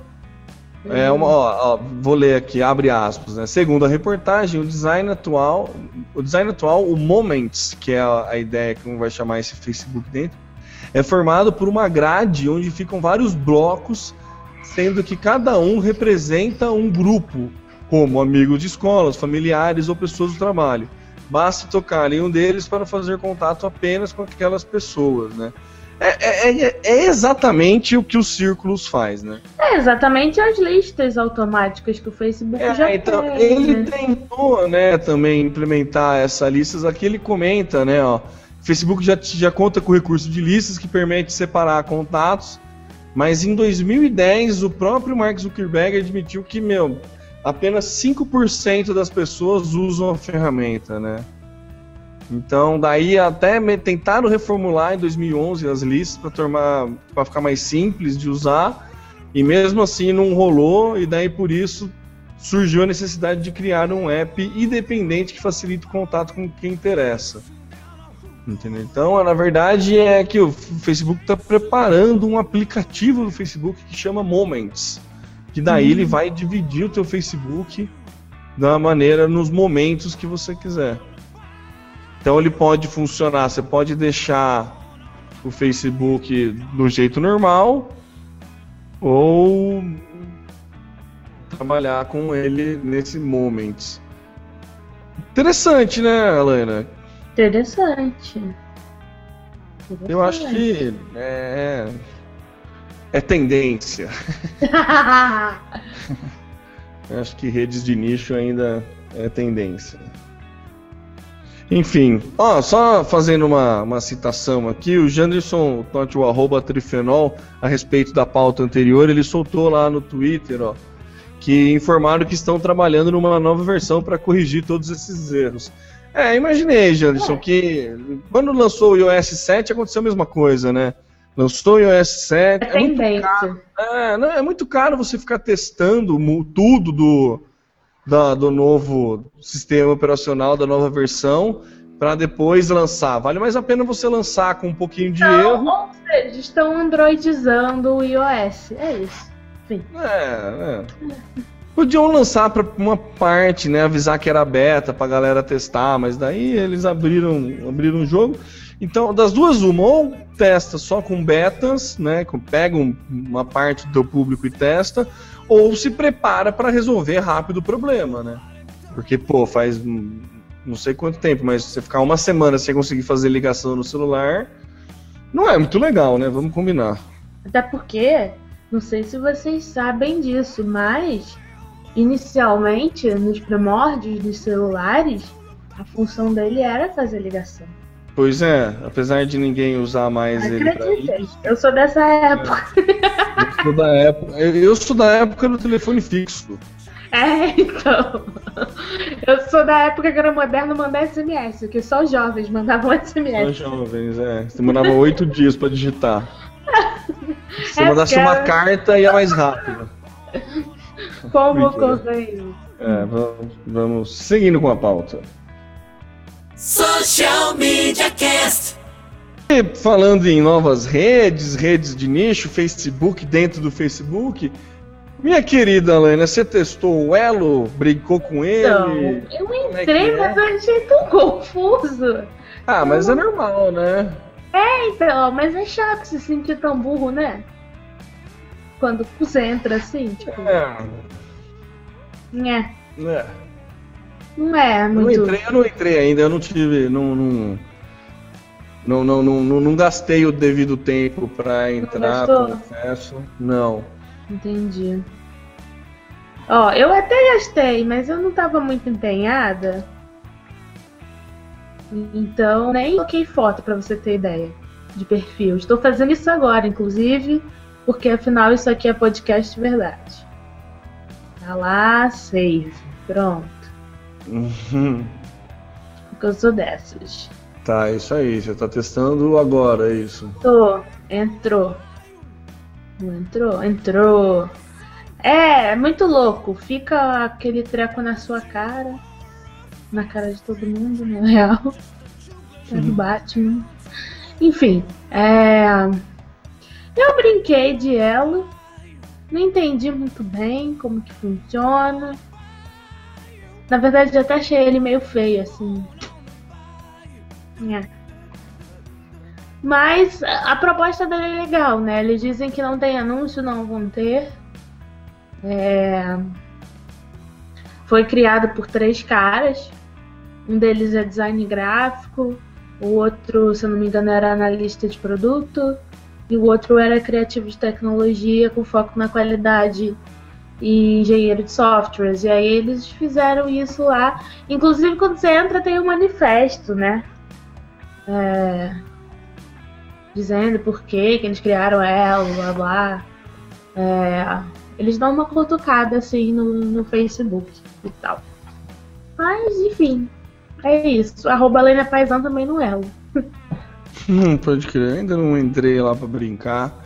É uma, ó, ó, vou ler aqui, abre aspas, né? Segundo a reportagem, o design atual, o design atual, o Moments, que é a, a ideia que vai chamar esse Facebook dentro, é formado por uma grade onde ficam vários blocos, sendo que cada um representa um grupo, como amigos de escolas, familiares ou pessoas do trabalho. Basta tocar em um deles para fazer contato apenas com aquelas pessoas, né? É, é, é, é, exatamente o que o Círculos faz, né? É exatamente as listas automáticas que o Facebook é, já então, tem. Ele né? tentou, né, também implementar essas listas. Aqui ele comenta, né, ó. O Facebook já, já conta com recurso de listas que permite separar contatos, mas em 2010 o próprio Mark Zuckerberg admitiu que, meu, apenas 5% das pessoas usam a ferramenta, né? Então, daí até tentaram reformular em 2011 as listas para ficar mais simples de usar, e mesmo assim não rolou, e daí por isso surgiu a necessidade de criar um app independente que facilite o contato com quem interessa. Entendeu? Então, na verdade, é que o Facebook está preparando um aplicativo do Facebook que chama Moments, que daí uhum. ele vai dividir o teu Facebook da maneira nos momentos que você quiser. Então ele pode funcionar, você pode deixar o Facebook do jeito normal ou trabalhar com ele nesse momento. Interessante, né, Alana? Interessante. Interessante. Eu acho que é, é tendência. acho que redes de nicho ainda é tendência. Enfim, ó, só fazendo uma, uma citação aqui, o Janderson, o arroba Trifenol, a respeito da pauta anterior, ele soltou lá no Twitter, ó, que informaram que estão trabalhando numa nova versão para corrigir todos esses erros. É, imaginei, Janderson, que quando lançou o iOS 7 aconteceu a mesma coisa, né? Lançou o iOS 7. É, é muito caro. É, não, é muito caro você ficar testando tudo do, da, do novo sistema operacional, da nova versão, para depois lançar. Vale mais a pena você lançar com um pouquinho de então, erro. Ou seja, estão androidizando o iOS. É isso. Sim. É, é. Podiam lançar para uma parte, né? Avisar que era beta para galera testar, mas daí eles abriram, abriram o jogo. Então, das duas, uma, ou testa só com betas, né? Pega uma parte do público e testa, ou se prepara para resolver rápido o problema, né? Porque, pô, faz não sei quanto tempo, mas você ficar uma semana sem conseguir fazer ligação no celular, não é muito legal, né? Vamos combinar. Até porque, não sei se vocês sabem disso, mas inicialmente, nos primórdios dos celulares, a função dele era fazer ligação. Pois é, apesar de ninguém usar mais ele isso. Eu sou dessa época. Eu sou da época. Eu sou da época do telefone fixo. É, então. Eu sou da época que era moderno mandar SMS, que só jovens mandavam SMS. Só jovens, é. Você mandava oito dias pra digitar. Se é mandasse uma carta, ia mais rápido. Como correio. É, vamos, vamos seguindo com a pauta. Social Media Cast. E falando em novas redes, redes de nicho, Facebook dentro do Facebook, minha querida Alana, você testou o Elo? Brincou com ele? Não, eu é entrei, é mas eu achei tão confuso. Ah, mas é normal, né? É, então, mas é chato se sentir tão burro, né? Quando você entra assim, tipo. É. É. É. Não é muito. Eu não entrei, eu não entrei ainda, eu não tive. Não, não, não, não, não, não gastei o devido tempo para entrar, confesso. Não. Entendi. Ó, eu até gastei, mas eu não tava muito empenhada. Então, nem coloquei foto para você ter ideia de perfil. Estou fazendo isso agora, inclusive. porque afinal isso aqui é podcast de verdade. Tá lá, save. Pronto. Uhum. Porque eu sou dessas. Tá, isso aí. Você tá testando agora, é isso. Tô. Entrou. Não entrou? Entrou. É, é muito louco. Fica aquele treco na sua cara. Na cara de todo mundo, na real. É do Batman. Enfim, é... eu brinquei de ela. Não entendi muito bem como que funciona. Na verdade, eu até achei ele meio feio, assim. É. Mas a proposta dele é legal, né? Eles dizem que não tem anúncio, não vão ter. É... Foi criado por três caras. Um deles é design gráfico, o outro, se eu não me engano, era analista de produto, e o outro era criativo de tecnologia com foco na qualidade e engenheiro de softwares. E aí eles fizeram isso lá. Inclusive, quando você entra, tem um manifesto, né? É... Dizendo por que eles criaram ela, blá blá. É... Eles dão uma cutucada assim no, no Facebook e tal. Mas, enfim, é isso. Arroba Lena também no Elo. Hum, pode crer, ainda não entrei lá pra brincar.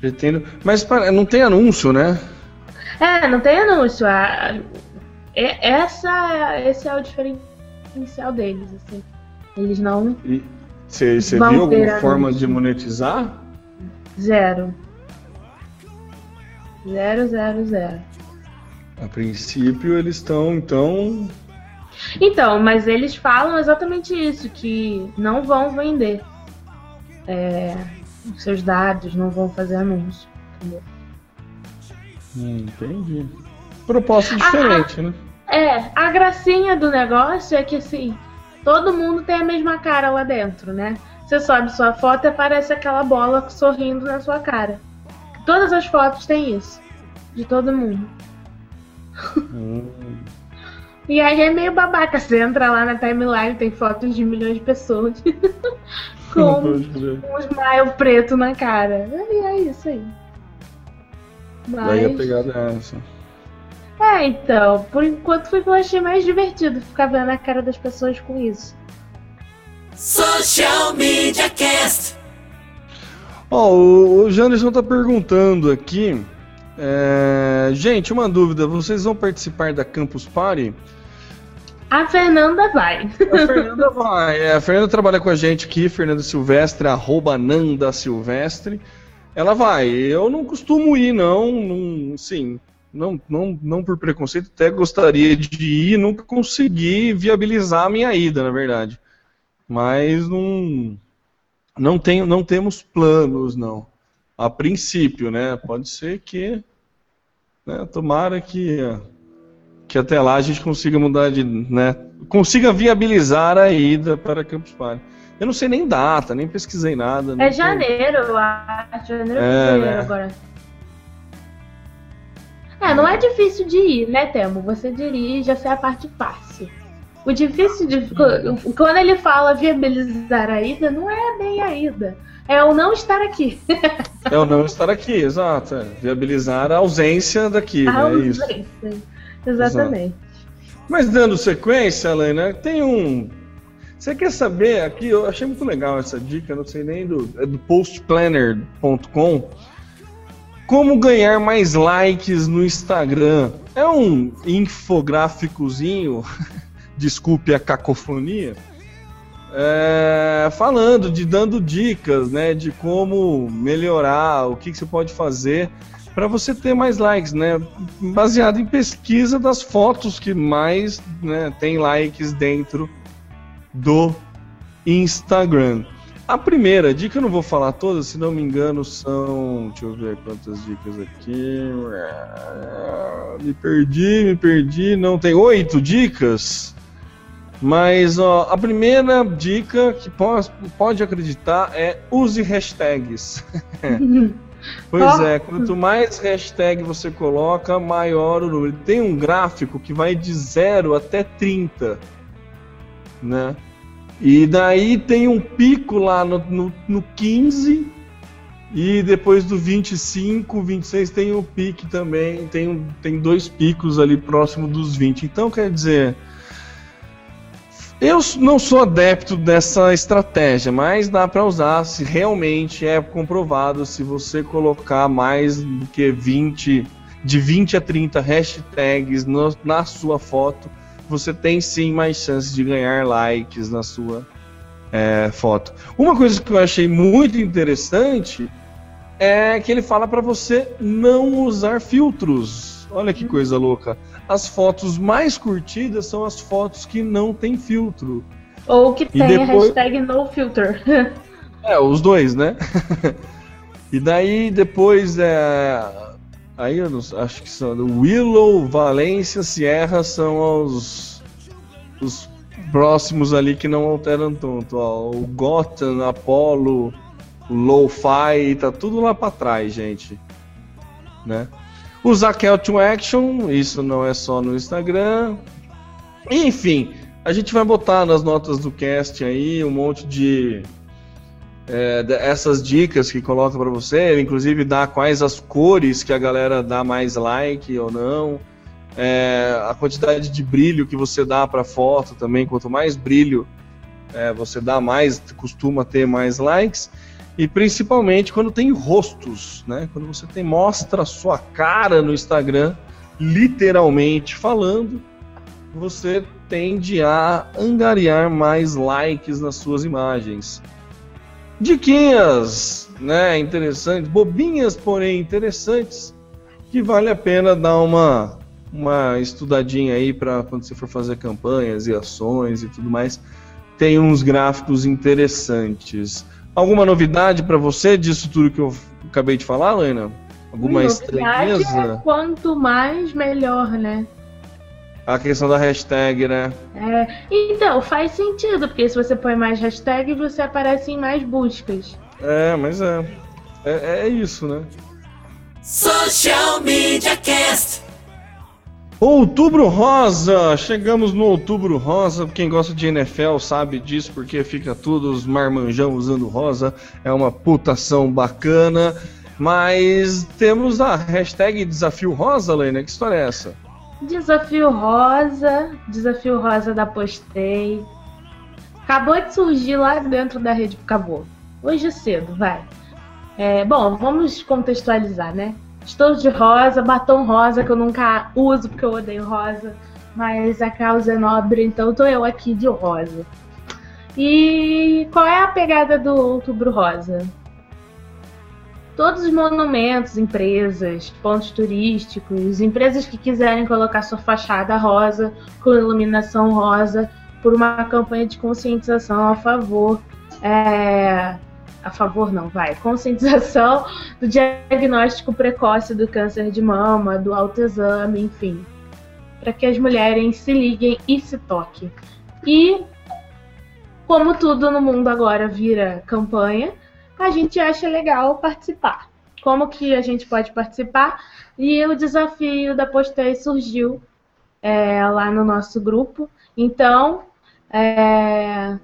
Pretendo. Mas para, não tem anúncio, né? É, não tem anúncio. A, é, essa, esse é o diferencial deles, assim. Eles não. Você viu alguma ter forma anúncio. de monetizar? Zero. Zero, zero, zero. A princípio eles estão, então. Então, mas eles falam exatamente isso, que não vão vender é, os seus dados, não vão fazer anúncio. entendeu? Hum, entendi. Proposta diferente, né? É, a gracinha do negócio é que assim, todo mundo tem a mesma cara lá dentro, né? Você sobe sua foto e aparece aquela bola sorrindo na sua cara. Todas as fotos têm isso. De todo mundo. Hum, E aí é meio babaca. Você entra lá na timeline, tem fotos de milhões de pessoas. com um smile preto na cara. E é isso aí. Daí a Mas... pegada é essa. É, então, por enquanto foi o que eu achei mais divertido ficar vendo a cara das pessoas com isso. Social Media Cast. Ó, o, o Janderson tá perguntando aqui. é, Gente, uma dúvida: vocês vão participar da Campus Party? A Fernanda vai. A Fernanda vai. É, a Fernanda trabalha com a gente aqui, Fernanda Silvestre, arroba Nanda Silvestre. Ela vai. Eu não costumo ir, não. não sim, não, não, não por preconceito, até gostaria de ir, nunca consegui viabilizar a minha ida, na verdade. Mas não, não, tenho, não temos planos, não. A princípio, né? Pode ser que. Né, tomara que que até lá a gente consiga mudar de, né, consiga viabilizar a ida para Campus Party. Eu não sei nem data, nem pesquisei nada. É janeiro, eu acho. Janeiro É, fevereiro né? agora. É, não é difícil de ir, né, Temo? Você dirige, essa é a parte fácil. O difícil de. Quando ele fala viabilizar a ida, não é bem a ida. É o não estar aqui. É o não estar aqui, exato. é. Viabilizar a ausência daqui, A né? é Isso. Exatamente. Mas dando sequência, Helena, tem um. Você quer saber aqui? Eu achei muito legal essa dica, não sei nem do. É do postplanner.com. Como ganhar mais likes no Instagram? É um infográficozinho, desculpe a cacofonia, é, falando, de dando dicas, né, de como melhorar, o que, que você pode fazer para você ter mais likes, né? Baseado em pesquisa das fotos que mais né, tem likes dentro do Instagram. A primeira dica, eu não vou falar todas, se não me engano, são. Deixa eu ver quantas dicas aqui. Me perdi, me perdi. Não, tem oito dicas. Mas ó, a primeira dica que pode, pode acreditar é use hashtags. Pois é, quanto mais hashtag você coloca, maior o número. Tem um gráfico que vai de 0 até 30, né? E daí tem um pico lá no, no, no 15 E depois do 25, 26 tem o pique também, tem, um- tem dois picos ali próximo dos 20. Então quer dizer, eu não sou adepto dessa estratégia, mas dá para usar se realmente é comprovado se você colocar mais do que 20, de 20 a 30 hashtags no- na sua foto, você tem sim mais chances de ganhar likes na sua é, foto. Uma coisa que eu achei muito interessante é que ele fala para você não usar filtros. Olha que coisa louca. As fotos mais curtidas são as fotos que não tem filtro. Ou que tem a depois- hashtag NoFilter. É, os dois, né? e daí depois é. Aí eu não, acho que são. Willow, Valência, Sierra são os, os próximos ali que não alteram tanto. Ó, o Gotham, Apollo, o Lo-Fi, tá tudo lá pra trás, gente. Né? Usar Call to Action, isso não é só no Instagram. Enfim, a gente vai botar nas notas do cast aí um monte de é, essas dicas que coloca para você, inclusive dá quais as cores que a galera dá mais like ou não, é, a quantidade de brilho que você dá para foto também, quanto mais brilho é, você dá mais, costuma ter mais likes, e principalmente quando tem rostos, né? Quando você tem mostra a sua cara no Instagram, literalmente falando, você tende a angariar mais likes nas suas imagens. Diquinhas, né, interessantes, bobinhas, porém interessantes, que vale a pena dar uma uma estudadinha aí para quando você for fazer campanhas e ações e tudo mais. Tem uns gráficos interessantes. Alguma novidade para você disso tudo que eu acabei de falar, Lena? Alguma estranheza? é quanto mais, melhor, né? A questão da hashtag, né? É, então, faz sentido, porque se você põe mais hashtags, você aparece em mais buscas. É, mas é. É, é isso, né? Social Media Cast. Outubro Rosa! Chegamos no Outubro Rosa. Quem gosta de NFL sabe disso, porque fica tudo os marmanjão usando rosa. É uma putação bacana. Mas temos a hashtag Desafio Rosa, Lena. Que história é essa? Desafio Rosa, Desafio Rosa da Postei. Acabou de surgir lá dentro da rede. Acabou. Hoje cedo, vai. É, bom, vamos contextualizar, né? Estou de rosa, batom rosa, que eu nunca uso porque eu odeio rosa. Mas a causa é nobre, então tô eu aqui de rosa. E qual é a pegada do Outubro Rosa? Todos os monumentos, empresas, pontos turísticos, empresas que quiserem colocar sua fachada rosa, com iluminação rosa, por uma campanha de conscientização a favor. é, a favor não, vai. Conscientização do diagnóstico precoce do câncer de mama, do autoexame, enfim. Para que as mulheres se liguem e se toquem. E como tudo no mundo agora vira campanha, a gente acha legal participar. Como que a gente pode participar? E o desafio da Postei surgiu é, lá no nosso grupo. Então, é,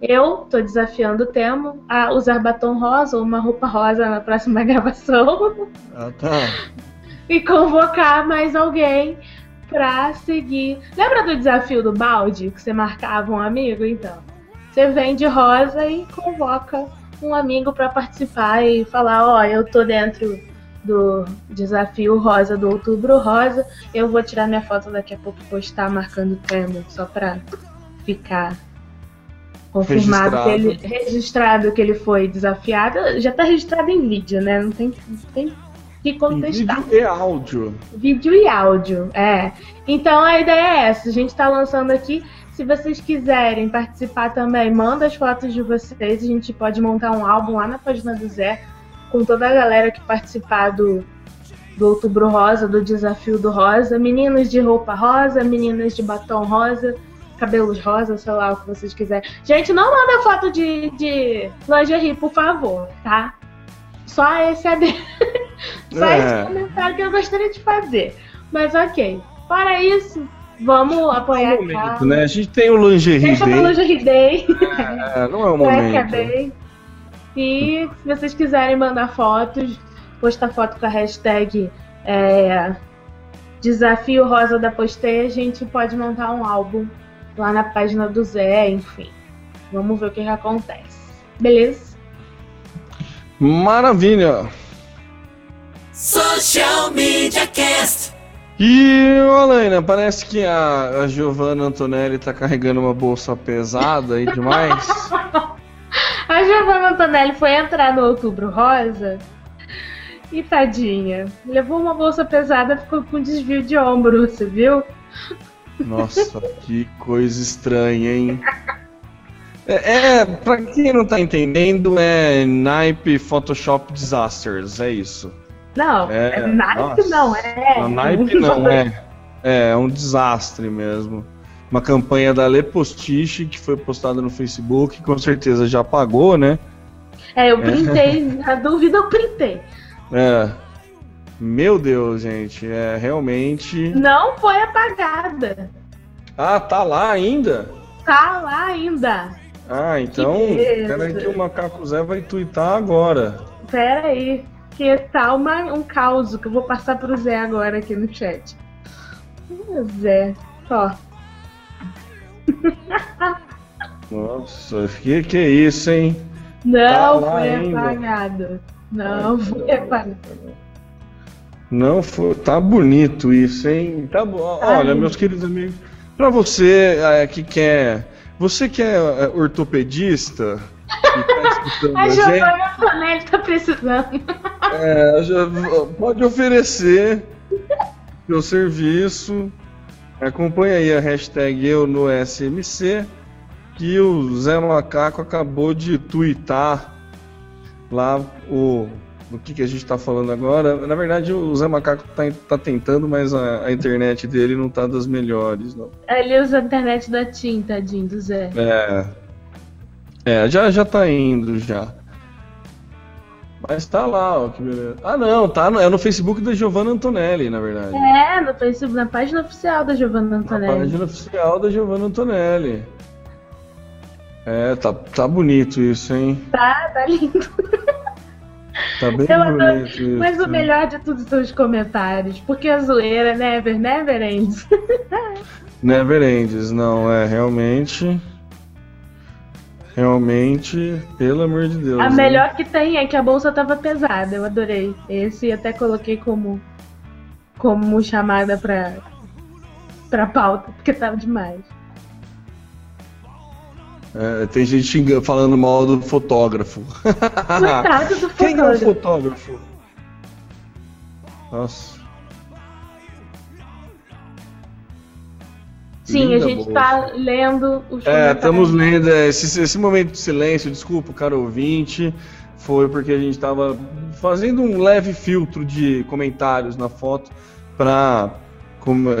eu estou desafiando o Temo a usar batom rosa ou uma roupa rosa na próxima gravação Ah, tá. e convocar mais alguém para seguir. Lembra do desafio do balde que você marcava um amigo? Então, você vem de rosa e convoca um amigo para participar e falar: Ó, eu tô dentro do desafio rosa do outubro rosa. Eu vou tirar minha foto daqui a pouco e postar marcando o Temo só para ficar confirmado Registrado. que ele registrado que ele foi desafiado. Já tá registrado em vídeo, né? Não tem, não tem que Em contestar. vídeo e áudio. Vídeo e áudio, é. Então a ideia é essa. A gente tá lançando aqui. Se vocês quiserem participar também, manda as fotos de vocês. A gente pode montar um álbum lá na página do Zé com toda a galera que participar do, do Outubro Rosa, do Desafio do Rosa. Meninos de roupa rosa, meninas de batom rosa, cabelos rosa, sei lá o que vocês quiserem. Gente, não manda foto de, de lingerie, por favor, tá? Só esse AD. Só É. esse comentário que eu gostaria de fazer. Mas ok. Para isso, vamos apoiar É a o momento, causa. né? A gente tem o Lingerie Deixa Day. Lingerie Day. É, não é o momento. Day. E se vocês quiserem mandar fotos, postar foto com a hashtag é, Desafio Rosa da Postei, a gente pode montar um álbum lá na página do Zé, enfim. Vamos ver o que, que acontece. Beleza? Maravilha! Social Media Cast. E, Alaina, parece que a, a Giovanna Antonelli tá carregando uma bolsa pesada aí demais. A Giovanna Antonelli foi entrar no Outubro Rosa e tadinha. Levou uma bolsa pesada ficou com desvio de ombro, você viu? Nossa, que coisa estranha, hein? É, é, pra quem não tá entendendo, é naipe Photoshop Disasters, é isso. Não, É, é, naipe nossa. não, é. A naipe não, é. É, é um desastre mesmo. Uma campanha da Le Postiche que foi postada no Facebook, com certeza já pagou, né? É, eu printei, na dúvida eu printei. É. Meu Deus, gente, é realmente. Não foi apagada. Ah, tá lá ainda? Tá lá ainda. Ah, então. Peraí que o Macaco Zé vai twittar agora. Pera aí, que tá uma, um caos que eu vou passar pro Zé agora aqui no chat. Zé, ó. Nossa, que que é isso, hein? Não Tá foi ainda. apagado. Não foi apagado. Não foi. Tá bonito isso, hein? Tá bom. Tá Olha, meus queridos amigos, pra você é, que quer. Você que é é, ortopedista tá A a gente, Giovanna Antonelli tá precisando. é, já- pode oferecer seu serviço. Acompanha aí a hashtag eu no SMC, que o Zé Macaco acabou de twittar lá o do que, que a gente está falando agora. Na verdade, o Zé Macaco tá, tá tentando, mas a, a internet dele não tá das melhores, não. Ele usa a internet da TIM, tadinho do Zé. É. É, já, já tá indo já. Mas tá lá, ó, que beleza. Ah, não, tá no, é no Facebook da Giovanna Antonelli, na verdade. É, no Facebook, na página oficial da Giovanna Na Antonelli. página oficial da Giovanna Antonelli. É, tá, tá bonito isso, hein? Tá, tá lindo. Tá bem Eu adoro. isso. Mas o melhor de tudo são os comentários. Porque a zoeira, never, never ends. Never Ends, não, é realmente. Realmente, pelo amor de Deus. A melhor que tem é que a bolsa tava pesada. Eu adorei. Esse até coloquei como, como chamada pra, pra pauta, porque tava demais. É, tem gente xingando, falando mal do fotógrafo. Coitado do Quem é o fotógrafo. fotógrafo? Nossa. Sim, a Linda gente bolsa. tá lendo os É, estamos lendo é, esse, esse momento de silêncio, desculpa, caro ouvinte, foi porque a gente estava fazendo um leve filtro de comentários na foto para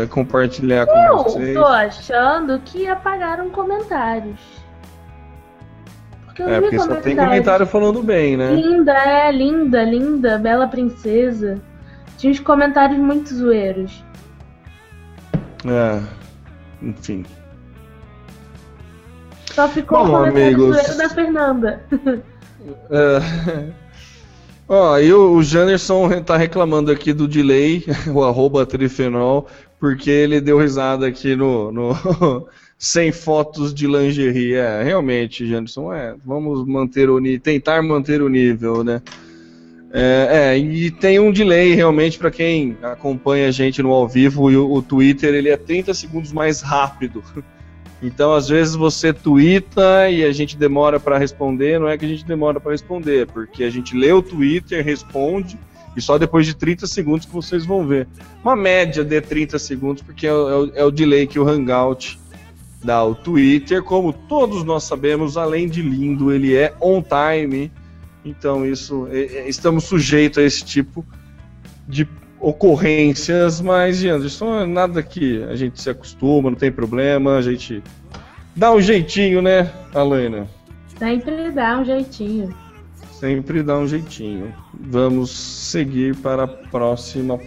compartilhar com Eu vocês. tô achando que apagaram comentários. Eu É, porque só comentários. tem comentário falando bem, né? Linda, é, linda, linda, bela princesa. Tinha uns comentários muito zoeiros. É, enfim. Só ficou Bom, o comentário amigos. zoeiro da Fernanda. É. Ó, e o, Janderson tá reclamando aqui do delay, o arroba trifenol, porque ele deu risada aqui no, no 100 fotos de lingerie. É, realmente, Janderson, é, vamos manter o tentar manter o nível, né? É, é, e tem um delay realmente para quem acompanha a gente no ao vivo e o, o Twitter ele é 30 segundos mais rápido. Então, às vezes você twitta e a gente demora para responder, não é que a gente demora para responder, porque a gente lê o Twitter, responde e só depois de 30 segundos que vocês vão ver. Uma média de 30 segundos, porque é, é é o delay que o Hangout dá. O Twitter, como todos nós sabemos, além de lindo, ele é on time. Então, isso é- é- estamos sujeitos a esse tipo de ocorrências, mas, Anderson, é nada que a gente se acostuma, não tem problema, a gente dá um jeitinho, né, Alana? Sempre dá um jeitinho. Sempre dá um jeitinho. Vamos seguir para a próxima,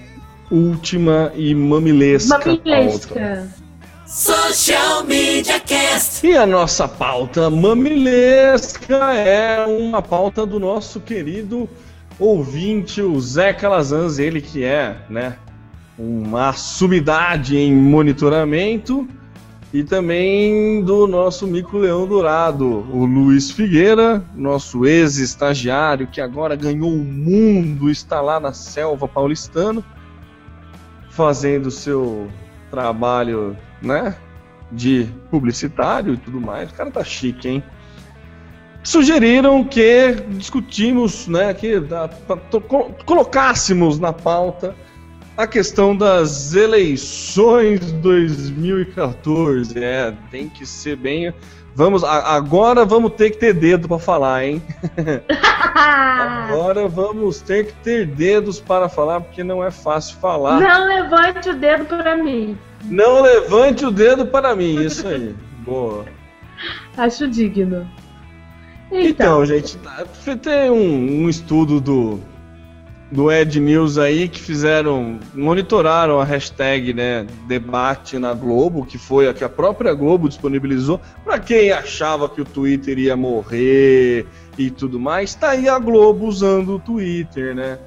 última e mamilesca pauta. Social Media Cast. E a nossa pauta mamilesca é uma pauta do nosso querido ouvinte, o Zé Calazans, ele que é, né, uma sumidade em monitoramento, e também do nosso Mico Leão Dourado, o Luiz Figueira, nosso ex-estagiário que agora ganhou o mundo, está lá na selva paulistano, fazendo seu trabalho né? De publicitário e tudo mais. O cara tá chique, hein? Sugeriram que discutimos, né? Que da, to, colocássemos na pauta a questão das eleições 2014. É, tem que ser bem. Vamos, agora vamos ter que ter dedo para falar, hein? agora vamos ter que ter dedos para falar, porque não é fácil falar. Não levante o dedo para mim. Não levante o dedo para mim, isso aí. Boa. Acho digno. Então, então gente, tem um, um, estudo do, do Ed News aí que fizeram, monitoraram a hashtag, né, debate na Globo, que foi a que a própria Globo disponibilizou, para quem achava que o Twitter ia morrer e tudo mais, tá aí a Globo usando o Twitter, né?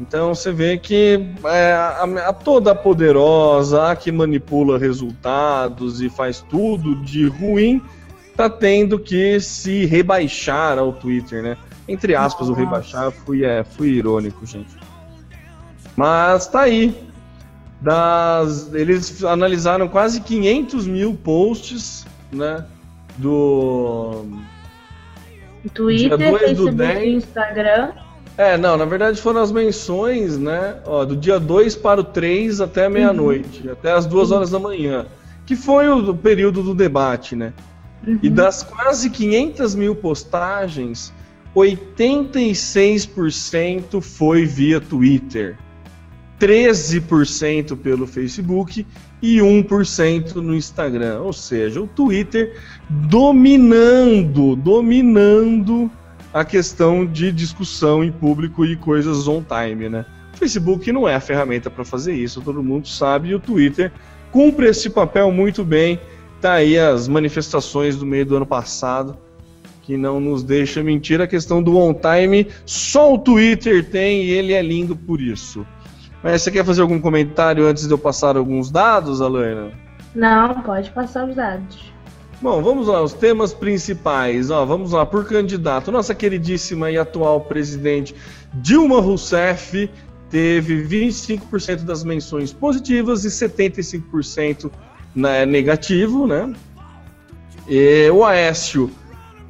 Então você vê que é, a, a, toda poderosa, a que manipula resultados e faz tudo de ruim, tá tendo que se rebaixar ao Twitter, né? Entre aspas, Nossa. o rebaixar fui, é, fui irônico, gente. Mas tá aí. Das, eles analisaram quase 500 mil posts, né? Do. Twitter, Facebook, Instagram. É, não, na verdade foram as menções, né? Ó, do dia 2 para o 3 até meia-noite, uhum. até as 2 horas da manhã, que foi o, o período do debate, né? Uhum. E das quase 500 mil postagens, 86% foi via Twitter, 13% pelo Facebook e 1% no Instagram. Ou seja, o Twitter dominando, dominando a questão de discussão em público e coisas on time, né? O Facebook não é a ferramenta para fazer isso, todo mundo sabe, e o Twitter cumpre esse papel muito bem. Tá aí as manifestações do meio do ano passado, que não nos deixa mentir. A questão do on time, só o Twitter tem e ele é lindo por isso. Mas você quer fazer algum comentário antes de eu passar alguns dados, Alana? Não, pode passar os dados. Bom, vamos lá, os temas principais. Ó, vamos lá, por candidato. Nossa queridíssima e atual presidente Dilma Rousseff teve 25% das menções positivas e 75% né, negativo, né? E o Aécio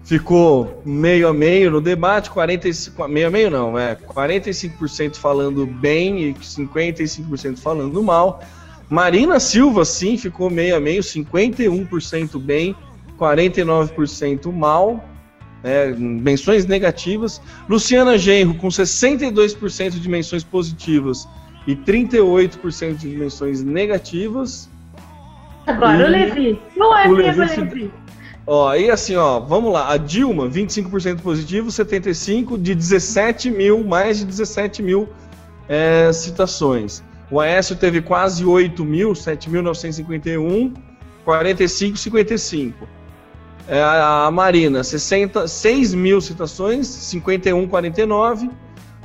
ficou meio a meio no debate, 45, meio a meio não, é 45% falando bem e 55% falando mal. Marina Silva, sim, ficou meio a meio, 51% bem, 49% mal, é, menções negativas. Luciana Genro, com 62% de menções positivas e 38% de menções negativas. Agora, e... o Levi. Não é o Levi, Levi. Ó, e assim, ó, vamos lá. A Dilma, 25% positivo, 75% de 17 mil, mais de 17 mil é, citações. O Aécio teve quase 8 mil, 7.951, 45, 55. É, a Marina, 60, 6 mil citações, 51, 49.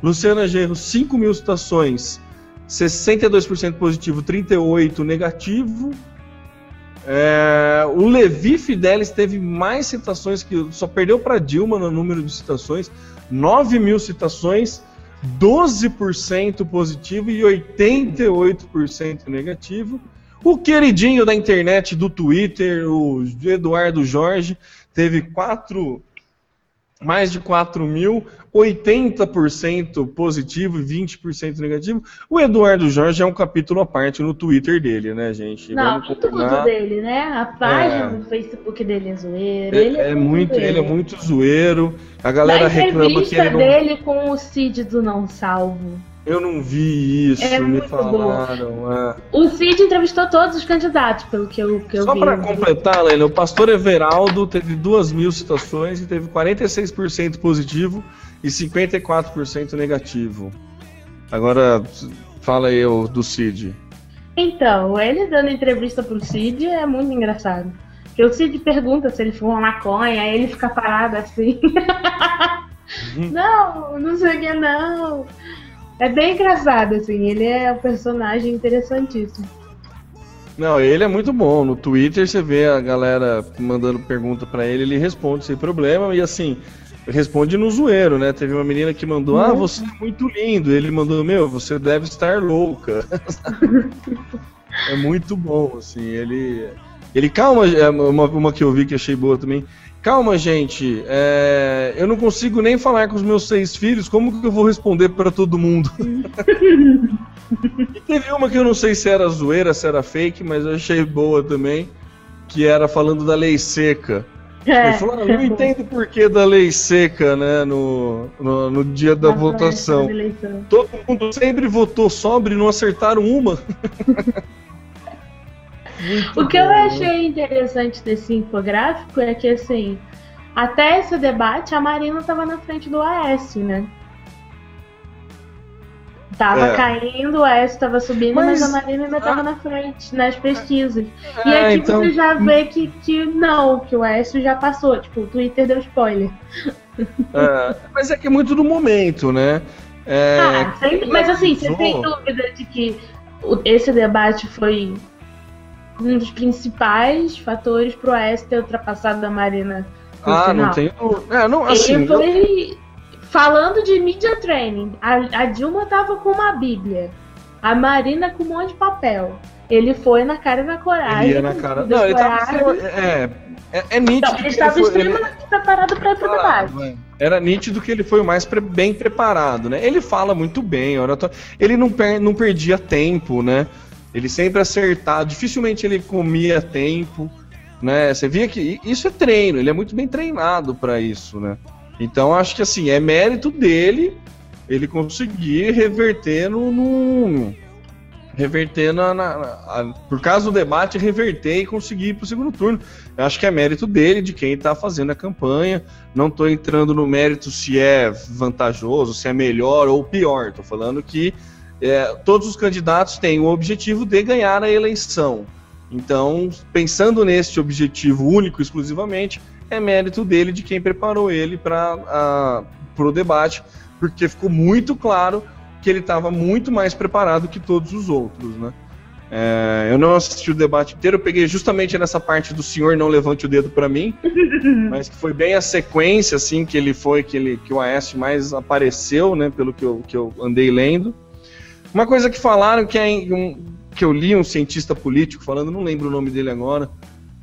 Luciana Gerro, 5 mil citações, 62% positivo, 38 negativo. É, o Levi Fidelis teve mais citações que só perdeu para Dilma no número de citações, 9 mil citações, 12% positivo e 88% negativo. O queridinho da internet do Twitter, o Eduardo Jorge, teve quatro, mais de 4 mil, 80% positivo e 20% negativo. O Eduardo Jorge é um capítulo à parte no Twitter dele, né, gente? Não, Vamos tudo dele, né? A página é. do Facebook dele é zoeiro. É, ele é, é muito, ele é muito zoeiro. A galera reclama que ele não... dele com o Cid do Não Salvo. Eu não vi isso, é me falaram. É. O Cid entrevistou todos os candidatos, pelo que eu, que eu Só vi. Só para completar, Lena, o pastor Everaldo teve duas mil citações e teve 46% positivo e 54% negativo. Agora, fala aí do Cid. Então, ele dando entrevista pro Cid é muito engraçado. Porque o Cid pergunta se ele fuma maconha, aí ele fica parado assim. não, não sei o que não. É bem engraçado, assim, ele é um personagem interessantíssimo. Não, ele é muito bom. No Twitter você vê a galera mandando pergunta pra ele, ele responde sem problema. E assim, responde no zoeiro, né? Teve uma menina que mandou: Ah, você é muito lindo. Ele mandou: Meu, você deve estar louca. é muito bom, assim. Ele. Ele, calma, é uma, uma que eu vi que achei boa também. Calma, gente. É, eu não consigo nem falar com os meus seis filhos. Como que eu vou responder para todo mundo? e teve uma que eu não sei se era zoeira, se era fake, mas eu achei boa também. Que era falando da lei seca. É, Ele falou, ah, eu não entendo o porquê da lei seca, né, no, no, no dia da votação. da. Todo mundo sempre votou sobre e não acertaram uma. Muito O que eu bom, né? achei interessante desse infográfico é que, assim, até esse debate, a Marina estava na frente do Aécio, né? Tava É. caindo, o Aécio tava subindo, mas, Mas- a Marina ainda tava Ah. na frente, nas pesquisas. e É, aqui então- você já vê que, que não, que o Aécio já passou. Tipo, o Twitter deu spoiler. É, mas é que é muito do momento, né? É, ah, sempre- mas assim, você tem dúvida de que esse debate foi um dos principais fatores pro Aécio ter ultrapassado a Marina no Ah, final. não tem. É, não, assim. Ele foi falando de media training. A, a Dilma tava com uma bíblia. A Marina com um monte de papel. Ele foi na cara e na coragem. Ele ia na cara. Não, ele tava. É, é, é nítido. Então, ele estava foi- ele- extremamente preparado para pro debate. Era nítido que ele foi o mais pre- bem preparado, né? Ele fala muito bem, oratório. ele não, per- não perdia tempo, né? Ele sempre acertava, dificilmente ele comia tempo, né? Você via que isso é treino, ele é muito bem treinado para isso, né? Então acho que assim, é mérito dele ele conseguir reverter no, no- reverter na, na- na- por causa do debate, reverter e conseguir ir pro segundo turno. Eu acho que é mérito dele, de quem está fazendo a campanha. Não estou entrando no mérito se é vantajoso, se é melhor ou pior. Estou falando que é, todos os candidatos têm o objetivo de ganhar a eleição. Então, pensando neste objetivo único exclusivamente, é mérito dele, de quem preparou ele para o debate, porque ficou muito claro que ele estava muito mais preparado que todos os outros, né? É, eu não assisti o debate inteiro, eu peguei justamente nessa parte do senhor não levante o dedo para mim, mas que foi bem a sequência assim que ele foi, que ele que o Aécio mais apareceu, né, pelo que eu, que eu andei lendo. Uma coisa que falaram que é um, que eu li um cientista político falando, não lembro o nome dele agora,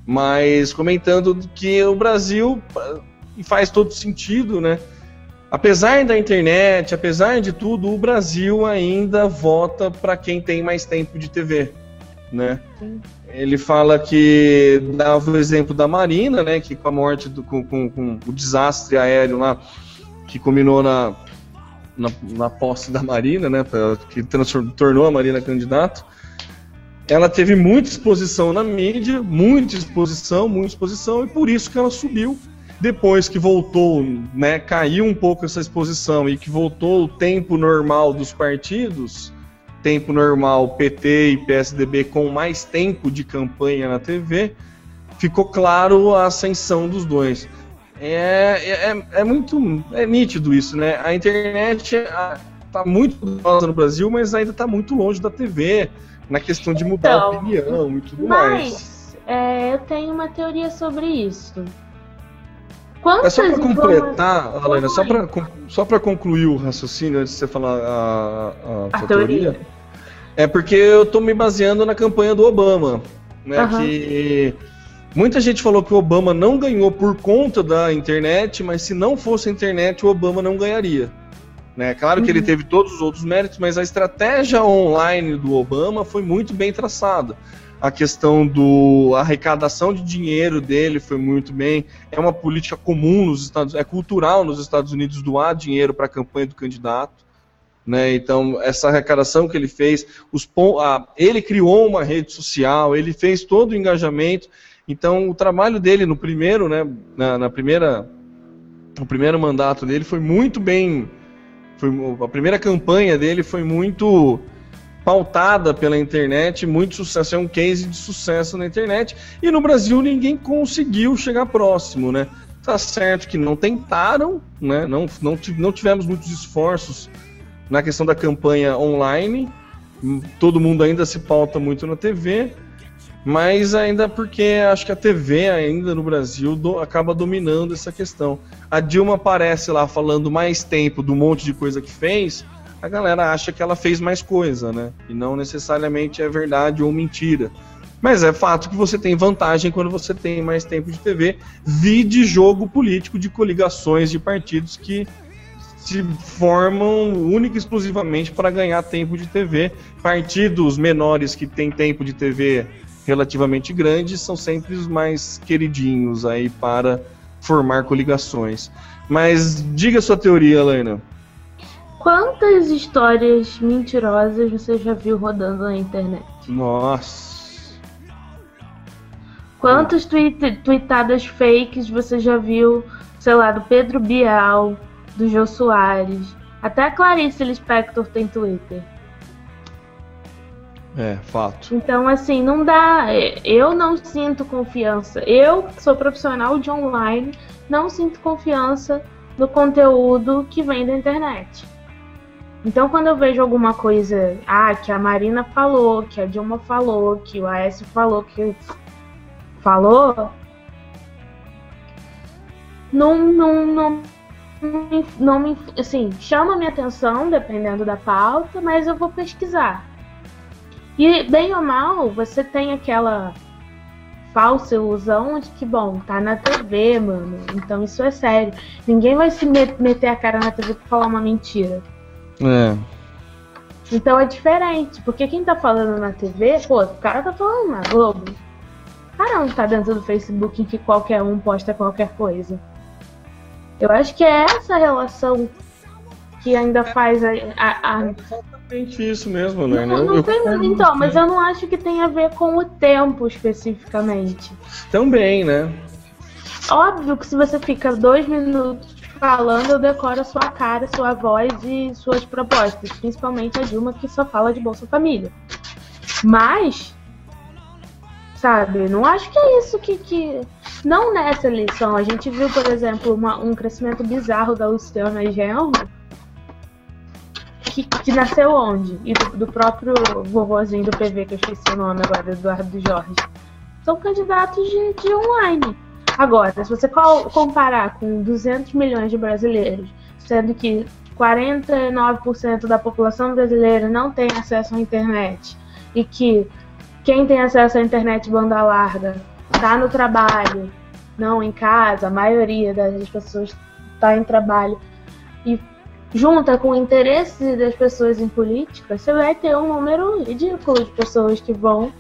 mas comentando que o Brasil e faz todo sentido, né? Apesar da internet, apesar de tudo, o Brasil ainda vota para quem tem mais tempo de TV, né? Sim. Ele fala que dava o exemplo da Marina, né? Que com a morte do, com, com- com o desastre aéreo lá, que culminou na, na, na posse da Marina, né? Que tornou a Marina candidato. Ela teve muita exposição na mídia, muita exposição, muita exposição, e por isso que ela subiu depois que voltou, né, caiu um pouco essa exposição e que voltou o tempo normal dos partidos, tempo normal PT e PSDB com mais tempo de campanha na TV, ficou claro a ascensão dos dois. É, é, é muito é nítido isso, né? A internet está muito poderosa no Brasil, mas ainda está muito longe da TV na questão de mudar a Então, opinião e tudo mais. Mas é, eu tenho uma teoria sobre isso. É Quantas só para informações- completar, Alana, só para só para concluir o raciocínio antes de você falar a, a, A sua teoria. teoria. É porque eu tô me baseando na campanha do Obama, né? Aham. Que muita gente falou que o Obama não ganhou por conta da internet, mas se não fosse a internet, o Obama não ganharia. Né? Claro que ele Uhum. teve todos os outros méritos, mas a estratégia online do Obama foi muito bem traçada. A questão do a arrecadação de dinheiro dele foi muito bem. É uma política comum nos Estados, é cultural nos Estados Unidos doar dinheiro para a campanha do candidato. Né? Então, essa arrecadação que ele fez, os, a- ele criou uma rede social, ele fez todo o engajamento. Então, o trabalho dele no primeiro, né, na, na primeira, no primeiro mandato dele foi muito bem. Foi, a primeira campanha dele foi muito pautada pela internet, muito sucesso, é um case de sucesso na internet. E no Brasil ninguém conseguiu chegar próximo, né? Tá certo que não tentaram, né? Não, não, não tivemos muitos esforços na questão da campanha online. Todo mundo ainda se pauta muito na TV, mas ainda porque acho que a TV ainda no Brasil do, acaba dominando essa questão. A Dilma aparece lá falando mais tempo do monte de coisa que fez, a galera acha que ela fez mais coisa, né? E não necessariamente é verdade ou mentira. Mas é fato que você tem vantagem quando você tem mais tempo de TV. Vi de jogo político de coligações de partidos que se formam única e exclusivamente para ganhar tempo de TV. Partidos menores que têm tempo de TV relativamente grande são sempre os mais queridinhos aí para formar coligações. Mas diga sua teoria, Helena. Quantas histórias mentirosas você já viu rodando na internet? Nossa. Quantas tweet, tweetadas fakes você já viu, sei lá, do Pedro Bial, do Jô Soares? Até a Clarice Lispector tem Twitter. É, fato. Então, assim, não dá. Eu não sinto confiança. Eu, que sou profissional de online, não sinto confiança no conteúdo que vem da internet. Então, quando eu vejo alguma coisa, ah, que a Marina falou, que a Dilma falou, que o Aécio falou, que falou, não, não, não, não, não me, assim, chama minha atenção, dependendo da pauta, mas eu vou pesquisar. E, bem ou mal, você tem aquela falsa ilusão de que, bom, tá na TV, mano, então isso é sério. Ninguém vai se meter a cara na TV pra falar uma mentira. É. Então é diferente, porque quem tá falando na TV, pô, o cara tá falando na Globo. O cara não tá dentro do Facebook em que qualquer um posta qualquer coisa. Eu acho que é essa relação que ainda faz a. a, a... É exatamente isso mesmo, né? Não, não tem, então, mas eu não acho que tem a ver com o tempo especificamente. Também, né? Óbvio que se você fica dois minutos falando, eu decoro a sua cara, sua voz e suas propostas. Principalmente a Dilma, que só fala de Bolsa Família. Mas, sabe, não acho que é isso que. que... Não nessa eleição. A gente viu, por exemplo, uma, um crescimento bizarro da Luciana Gelmo. Que, que nasceu onde? E do, do próprio vovozinho do PV, que eu esqueci o nome agora, Eduardo Jorge. São candidatos de, de online Agora, se você comparar com 200 milhões de brasileiros, sendo que 49% da população brasileira não tem acesso à internet e que quem tem acesso à internet banda larga está no trabalho, não em casa, a maioria das pessoas está em trabalho e junta com o interesse das pessoas em política, você vai ter um número ridículo de pessoas que vão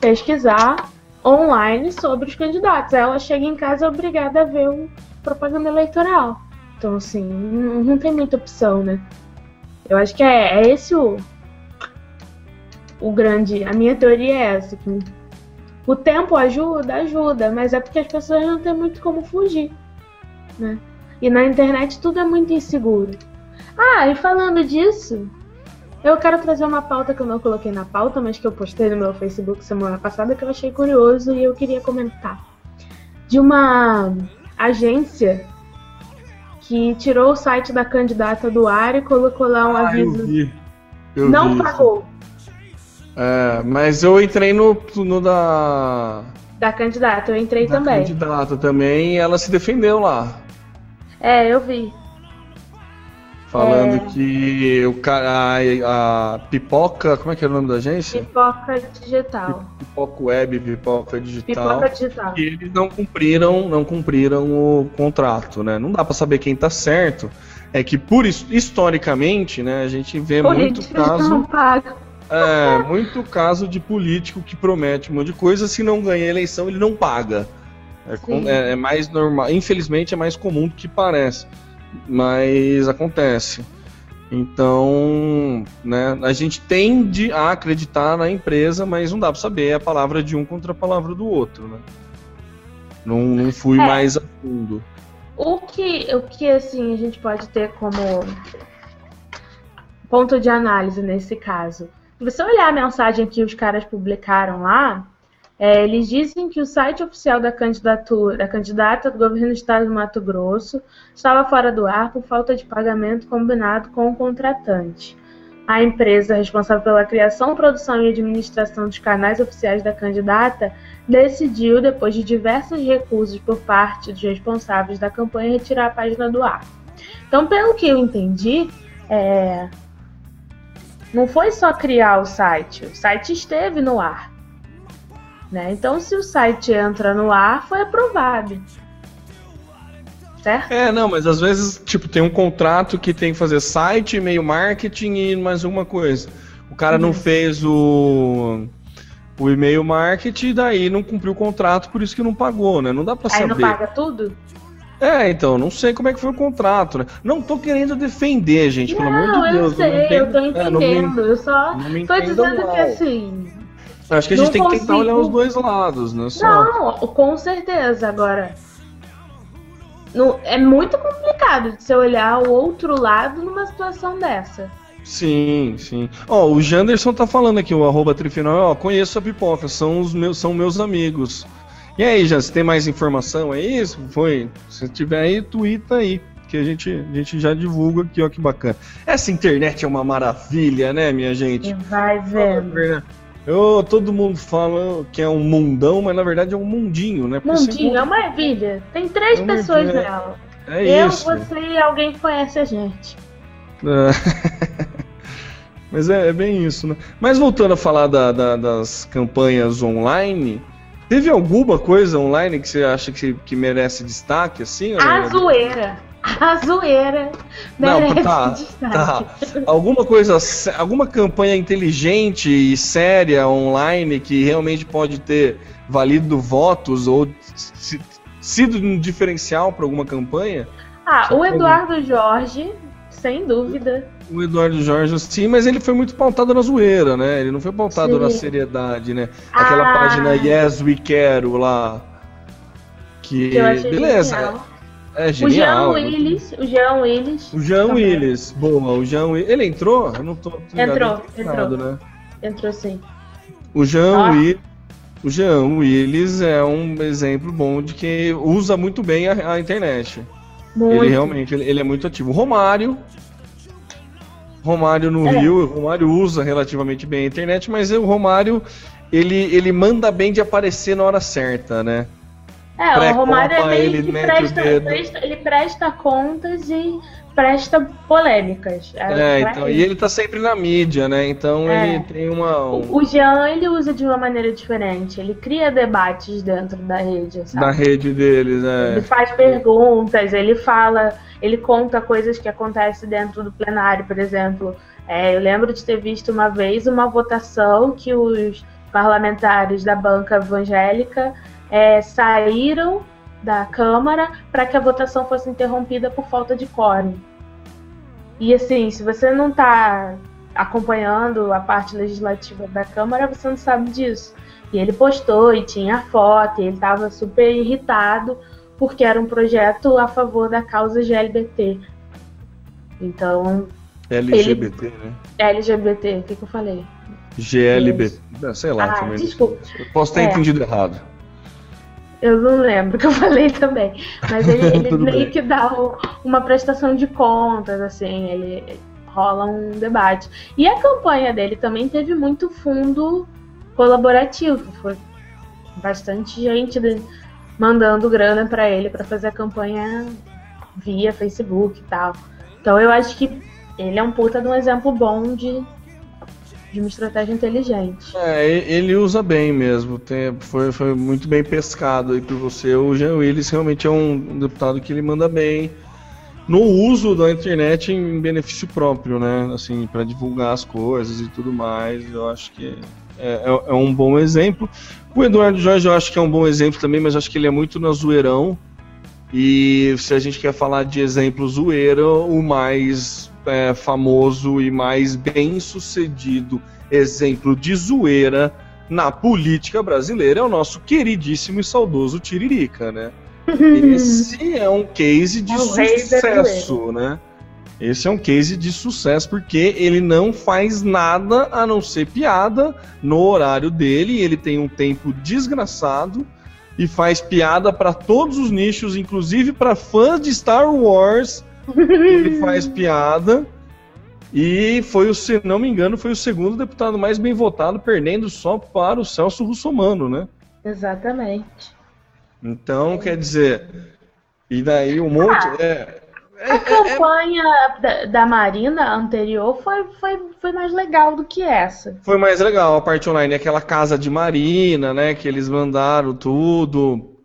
pesquisar online sobre os candidatos. Ela chega em casa obrigada a ver um propaganda eleitoral. Então, assim, não, não tem muita opção, né? Eu acho que é, é esse o, o grande. A minha teoria é essa. Que o tempo ajuda, ajuda, mas é porque as pessoas não têm muito como fugir. Né? E na internet tudo é muito inseguro. Ah, e falando disso, eu quero trazer uma pauta que eu não coloquei na pauta, mas que eu postei no meu Facebook semana passada que eu achei curioso e eu queria comentar. De uma agência que tirou o site da candidata do ar e colocou lá um ah, aviso. Eu vi. Eu não vi pagou. É, mas eu entrei no, no da. Da candidata, eu entrei da também. Da candidata também e ela se defendeu lá. É, eu vi. Falando é... que o cara, a, a, Pipoca, como é que é o nome da agência? Pipoca Digital. Pipoca Web, Pipoca Digital. Pipoca Digital. Que eles não cumpriram, não cumpriram o contrato, né? Não dá para saber quem tá certo. É que por historicamente, né, a gente vê muito caso. Não. É, muito caso de político que promete um monte de coisa, se não ganha a eleição, ele não paga. É, é, é mais normal. Infelizmente é mais comum do que parece mas acontece. Então, né, a gente tende a acreditar na empresa, mas não dá para saber a palavra de um contra a palavra do outro, né? Não, não fui é. mais a fundo. O que, o que assim a gente pode ter como ponto de análise nesse caso? Se você olhar a mensagem que os caras publicaram lá, é, eles dizem que o site oficial da candidatura, da candidata do governo do estado do Mato Grosso estava fora do ar por falta de pagamento combinado com o contratante. A empresa responsável pela criação, produção e administração dos canais oficiais da candidata decidiu, depois de diversos recursos por parte dos responsáveis da campanha, retirar a página do ar. Então, pelo que eu entendi, é... não foi só criar o site, o site esteve no ar. Né? Então, se o site entra no ar, foi aprovado. Certo? É, não, mas às vezes, tipo, tem um contrato que tem que fazer site, e-mail marketing e mais uma coisa. O cara uhum. não fez o, o e-mail marketing e daí não cumpriu o contrato, por isso que não pagou, né? Não dá pra Aí saber. Aí não paga tudo? É, então, não sei como é que foi o contrato, né? Não tô querendo defender, gente, não, pelo amor de Deus. Eu sei, eu, entendo, eu tô entendendo. É, me, eu só tô dizendo mal. que assim. Acho que a gente tem consigo... que tentar olhar os dois lados, né? Só... Não, com certeza. Agora, no, é muito complicado de você olhar o outro lado numa situação dessa. Sim, sim. Ó, o Janderson tá falando aqui, o arroba Trifinal, ó, conheço a pipoca, são os meus, são meus amigos. E aí, Jan, você tem mais informação aí? Foi? Se tiver aí, twitta aí. Que a gente, a gente já divulga aqui, ó, que bacana. Essa internet é uma maravilha, né, minha gente? E vai vendo. Eu, todo mundo fala que é um mundão, mas na verdade é um mundinho, né? Porque mundinho, é uma ervilha. Tem três é pessoas nela. É Eu, isso. você e alguém que conhece a gente. É. mas é, é, bem isso, né? Mas voltando a falar da, da, das campanhas online, teve alguma coisa online que você acha que, que merece destaque, assim? A zoeira. A zoeira Não, tá, tá. Alguma coisa, alguma campanha inteligente e séria online que realmente pode ter valido votos ou sido um diferencial para alguma campanha? Ah, o Eduardo Jorge, sem dúvida. O Eduardo Jorge, sim, mas ele foi muito pautado na zoeira, né? Ele não foi pautado sim. na seriedade, né? Aquela ah. página Yes We Quero lá. Que, que beleza. Genial. É genial. O Jean Willis. O Jean Willis. O Jean Willis. Boa, o Jean Willis. Ele entrou? Eu não tô. Entrou, entrou. Né? Entrou sim. O Jean Willis. O Jean Willis é um exemplo bom de que usa muito bem a, a internet. Muito. Ele realmente ele, ele, é muito ativo. O Romário. Romário no é. Rio, o Romário usa relativamente bem a internet, mas o Romário ele, ele manda bem de aparecer na hora certa, né? É, o Romário é meio ele que presta, presta, ele presta contas e presta polêmicas. É, então, e ele tá sempre na mídia, né? Então é. ele tem uma. Um... O Jean ele usa de uma maneira diferente. Ele cria debates dentro da rede, sabe? Da rede deles, é. Ele faz perguntas, ele fala, ele conta coisas que acontecem dentro do plenário, por exemplo. É, eu lembro de ter visto uma vez uma votação que os parlamentares da banca evangélica é, saíram da Câmara para que a votação fosse interrompida por falta de quórum. E assim, se você não está acompanhando a parte legislativa da Câmara, você não sabe disso. E ele postou e tinha foto, e ele estava super irritado porque era um projeto a favor da causa GLBT. Então. LGBT, ele... né? LGBT, o que, que eu falei? GLBT, sei lá ah, também. Desculpa. Eu posso ter é. entendido errado. Eu não lembro que eu falei também. Mas ele, ele meio bem. que dá uma prestação de contas, assim, ele rola um debate. E a campanha dele também teve muito fundo colaborativo. Foi bastante gente mandando grana para ele para fazer a campanha via Facebook e tal. Então eu acho que ele é um puta de um exemplo bom de de uma estratégia inteligente. É, ele usa bem mesmo. Tem, foi, foi muito bem pescado aí por você. O Jean Willis realmente é um deputado que ele manda bem no uso da internet em benefício próprio, né? Assim, para divulgar as coisas e tudo mais. Eu acho que é, é, é, um bom exemplo. O Eduardo Jorge eu acho que é um bom exemplo também, mas acho que ele é muito na zoeirão. E se a gente quer falar de exemplo zoeira, o mais é, famoso e mais bem sucedido exemplo de zoeira na política brasileira é o nosso queridíssimo e saudoso Tiririca, né? Esse é um case de é sucesso, né? Esse é um case de sucesso porque ele não faz nada a não ser piada no horário dele. Ele tem um tempo desgraçado e faz piada para todos os nichos, inclusive para fãs de Star Wars. Ele faz piada. E foi, o, se não me engano, foi o segundo deputado mais bem votado, perdendo só para o Celso Russomano, né? Exatamente. Então, quer dizer, e daí um monte. Ah, é, a campanha da, da, Marina anterior foi, foi, foi mais legal do que essa. Foi mais legal a parte online, aquela casa de Marina, né? Que eles mandaram tudo.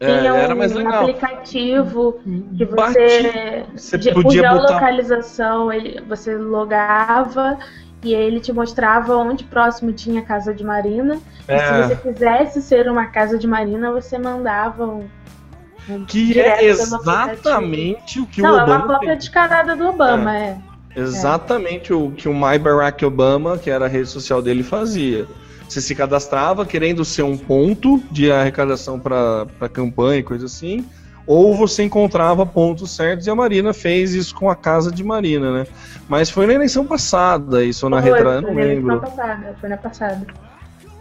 É, Tinha um, era mais legal. um aplicativo que você, você de, podia por geolocalização, botar... ele, você logava e ele te mostrava onde próximo tinha casa de marina. É. E se você quisesse ser uma casa de marina, você mandava um, que é exatamente o que Não, o Obama. Não, é uma cópia descarada do Obama, é. é. Exatamente é. o que o My Barack Obama, que era a rede social dele, fazia. Você se cadastrava querendo ser um ponto de arrecadação para campanha e coisa assim, ou você encontrava pontos certos e a Marina fez isso com a casa de Marina, né? Mas foi na eleição passada, isso ou na retrasada, não lembro. Foi na passada, foi na passada.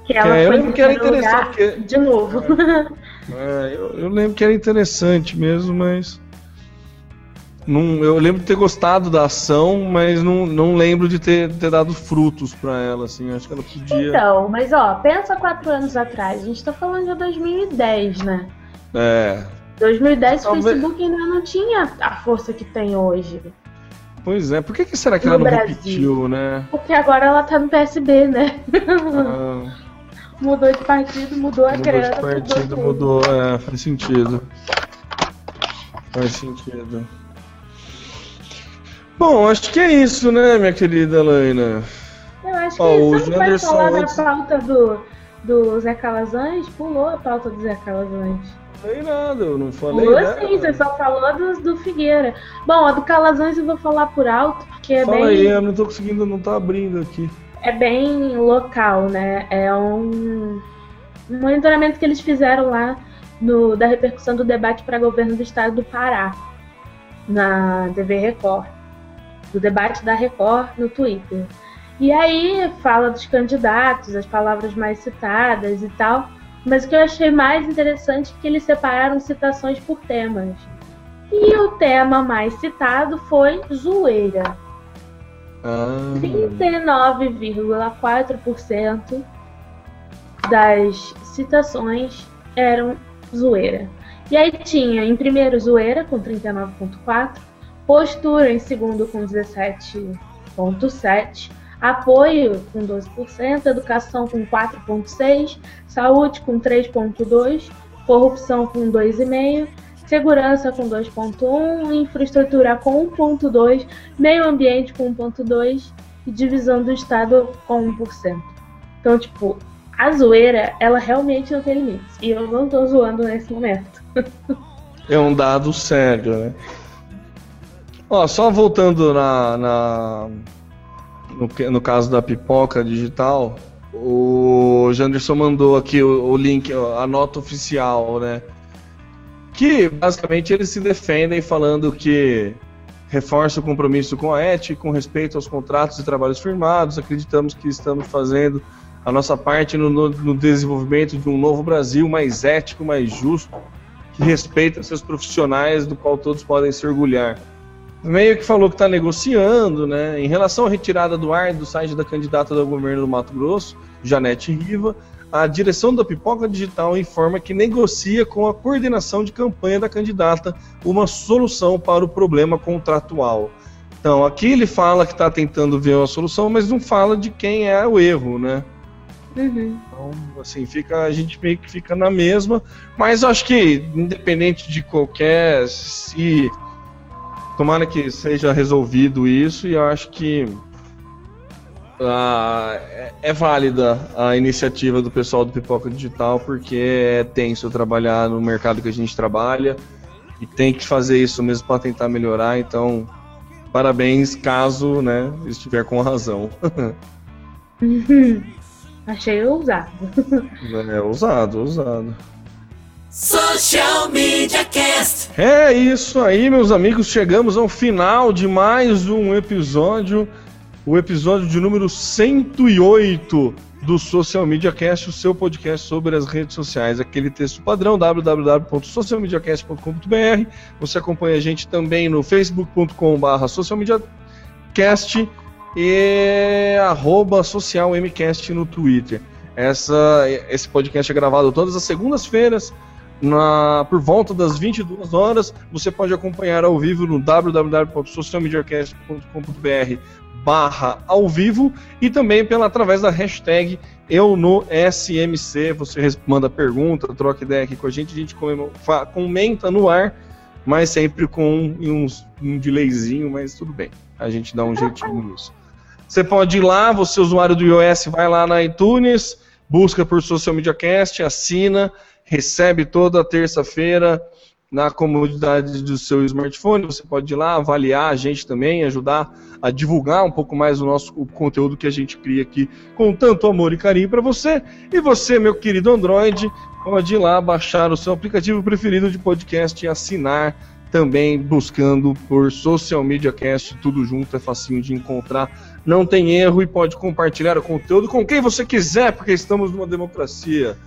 Que ela é, eu lembro que era interessante. Porque... De novo. É, eu, eu, lembro que era interessante mesmo, mas. Não, eu lembro de ter gostado da ação, mas não, não lembro de ter, ter dado frutos para ela, assim. Acho que ela podia. Então, mas ó, pensa quatro anos atrás. A gente tá falando de 2010, né? É. 2010 o Facebook ainda não tinha a força que tem hoje. Pois é, por que, que será que no ela não Brasil? repetiu, né? Porque agora ela tá no PSB, né? Ah. mudou de partido, mudou a mudou grana. Mudou de partido, mudou, é, faz sentido. Faz sentido. Bom, acho que é isso, né, minha querida Laina? Eu acho que oh, isso. Você vai falar antes... da pauta do, do Zé Calazans? Pulou a pauta do Zé Calazans. Não falei nada, eu não falei Pulou nada. sim, você só falou do, do Figueira. Bom, a do Calazans eu vou falar por alto, porque é Fala bem... aí, eu não tô conseguindo, não tá abrindo aqui é bem local, né? É um, um monitoramento que eles fizeram lá no, da repercussão do debate para governo do estado do Pará, na TV Record. Do debate da Record no Twitter. E aí fala dos candidatos, as palavras mais citadas e tal. Mas o que eu achei mais interessante é que eles separaram citações por temas. E o tema mais citado foi zoeira. 39,4% das citações eram zoeira. E aí tinha em primeiro zoeira com 39,4%, postura em segundo com 17,7%, apoio com 12%, educação com 4,6%, saúde com 3,2%, corrupção com 2,5%, segurança com 2.1, infraestrutura com 1.2, meio ambiente com 1.2 e divisão do Estado com 1%. Então, tipo, a zoeira, ela realmente não tem limites. E eu não tô zoando nesse momento. é um dado sério, né? Ó, só voltando na, na no, no, caso da pipoca digital, o Janderson mandou aqui o, o link, a nota oficial, né? que basicamente eles se defendem falando que reforça o compromisso com a ética, com respeito aos contratos e trabalhos firmados. Acreditamos que estamos fazendo a nossa parte no, no, no desenvolvimento de um novo Brasil mais ético, mais justo, que respeita seus profissionais, do qual todos podem se orgulhar. Meio que falou que está negociando, né? Em relação à retirada do ar do site da candidata do governo do Mato Grosso, Janete Riva, a direção da Pipoca Digital informa que negocia com a coordenação de campanha da candidata uma solução para o problema contratual. Então, aqui ele fala que está tentando ver uma solução, mas não fala de quem é o erro, né? Uhum. Então, assim, fica, a gente meio que fica na mesma, mas acho que, independente de qualquer. Se. Tomara que seja resolvido isso, e acho que ah, é, é válida a iniciativa do pessoal do Pipoca Digital, porque é tenso trabalhar no mercado que a gente trabalha e tem que fazer isso mesmo para tentar melhorar. Então, parabéns caso né, estiver com razão. Achei ousado. É, ousado, ousado. Social Media Cast. É isso aí, meus amigos. Chegamos ao final de mais um episódio, o episódio de número 108 do Social Media Cast, o seu podcast sobre as redes sociais. Aquele texto padrão, www.socialmediacast.com.br. Você acompanha a gente também no facebook.com.br socialmediacast e arroba socialmcast no Twitter. Essa, esse podcast é gravado todas as segundas-feiras, na, por volta das 22 horas. Você pode acompanhar ao vivo no www.socialmediacast.com.br barra ao vivo e também pela através da hashtag eu no SMC. Você manda pergunta, troca ideia aqui com a gente, a gente comenta no ar, mas sempre com uns, um delayzinho, mas tudo bem. A gente dá um jeitinho nisso. Você pode ir lá, você usuário do iOS, vai lá na iTunes, busca por Social Media Cast, assina, recebe toda terça-feira na comodidade do seu smartphone. Você pode ir lá avaliar a gente também, ajudar a divulgar um pouco mais o nosso o conteúdo que a gente cria aqui com tanto amor e carinho para você. E você, meu querido Android, pode ir lá baixar o seu aplicativo preferido de podcast e assinar também buscando por Social Media Cast, tudo junto, é facinho de encontrar, não tem erro e pode compartilhar o conteúdo com quem você quiser, porque estamos numa democracia.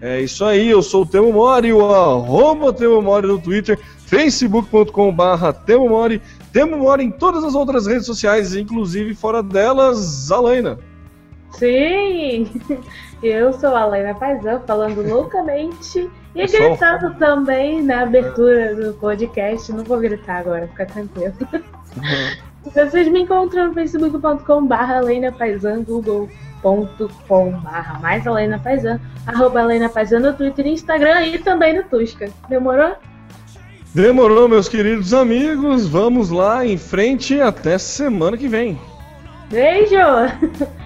É isso aí, eu sou o Temo Mori, o arroba Temo Mori no Twitter, facebook.com barra Temo Mori, Temo Mori em todas as outras redes sociais, inclusive fora delas, Alaina. Sim, eu sou a Alaina Paisão, falando loucamente e gritando também na abertura do podcast. Não vou gritar agora, fica tranquilo. Uhum. Vocês me encontram no facebook.com barra Alaina Paisão, google barra mais Helena Paisan, arroba Helena Paisan no Twitter e Instagram e também no Tusca. Demorou? Demorou, meus queridos amigos. Vamos lá em frente até semana que vem. Beijo!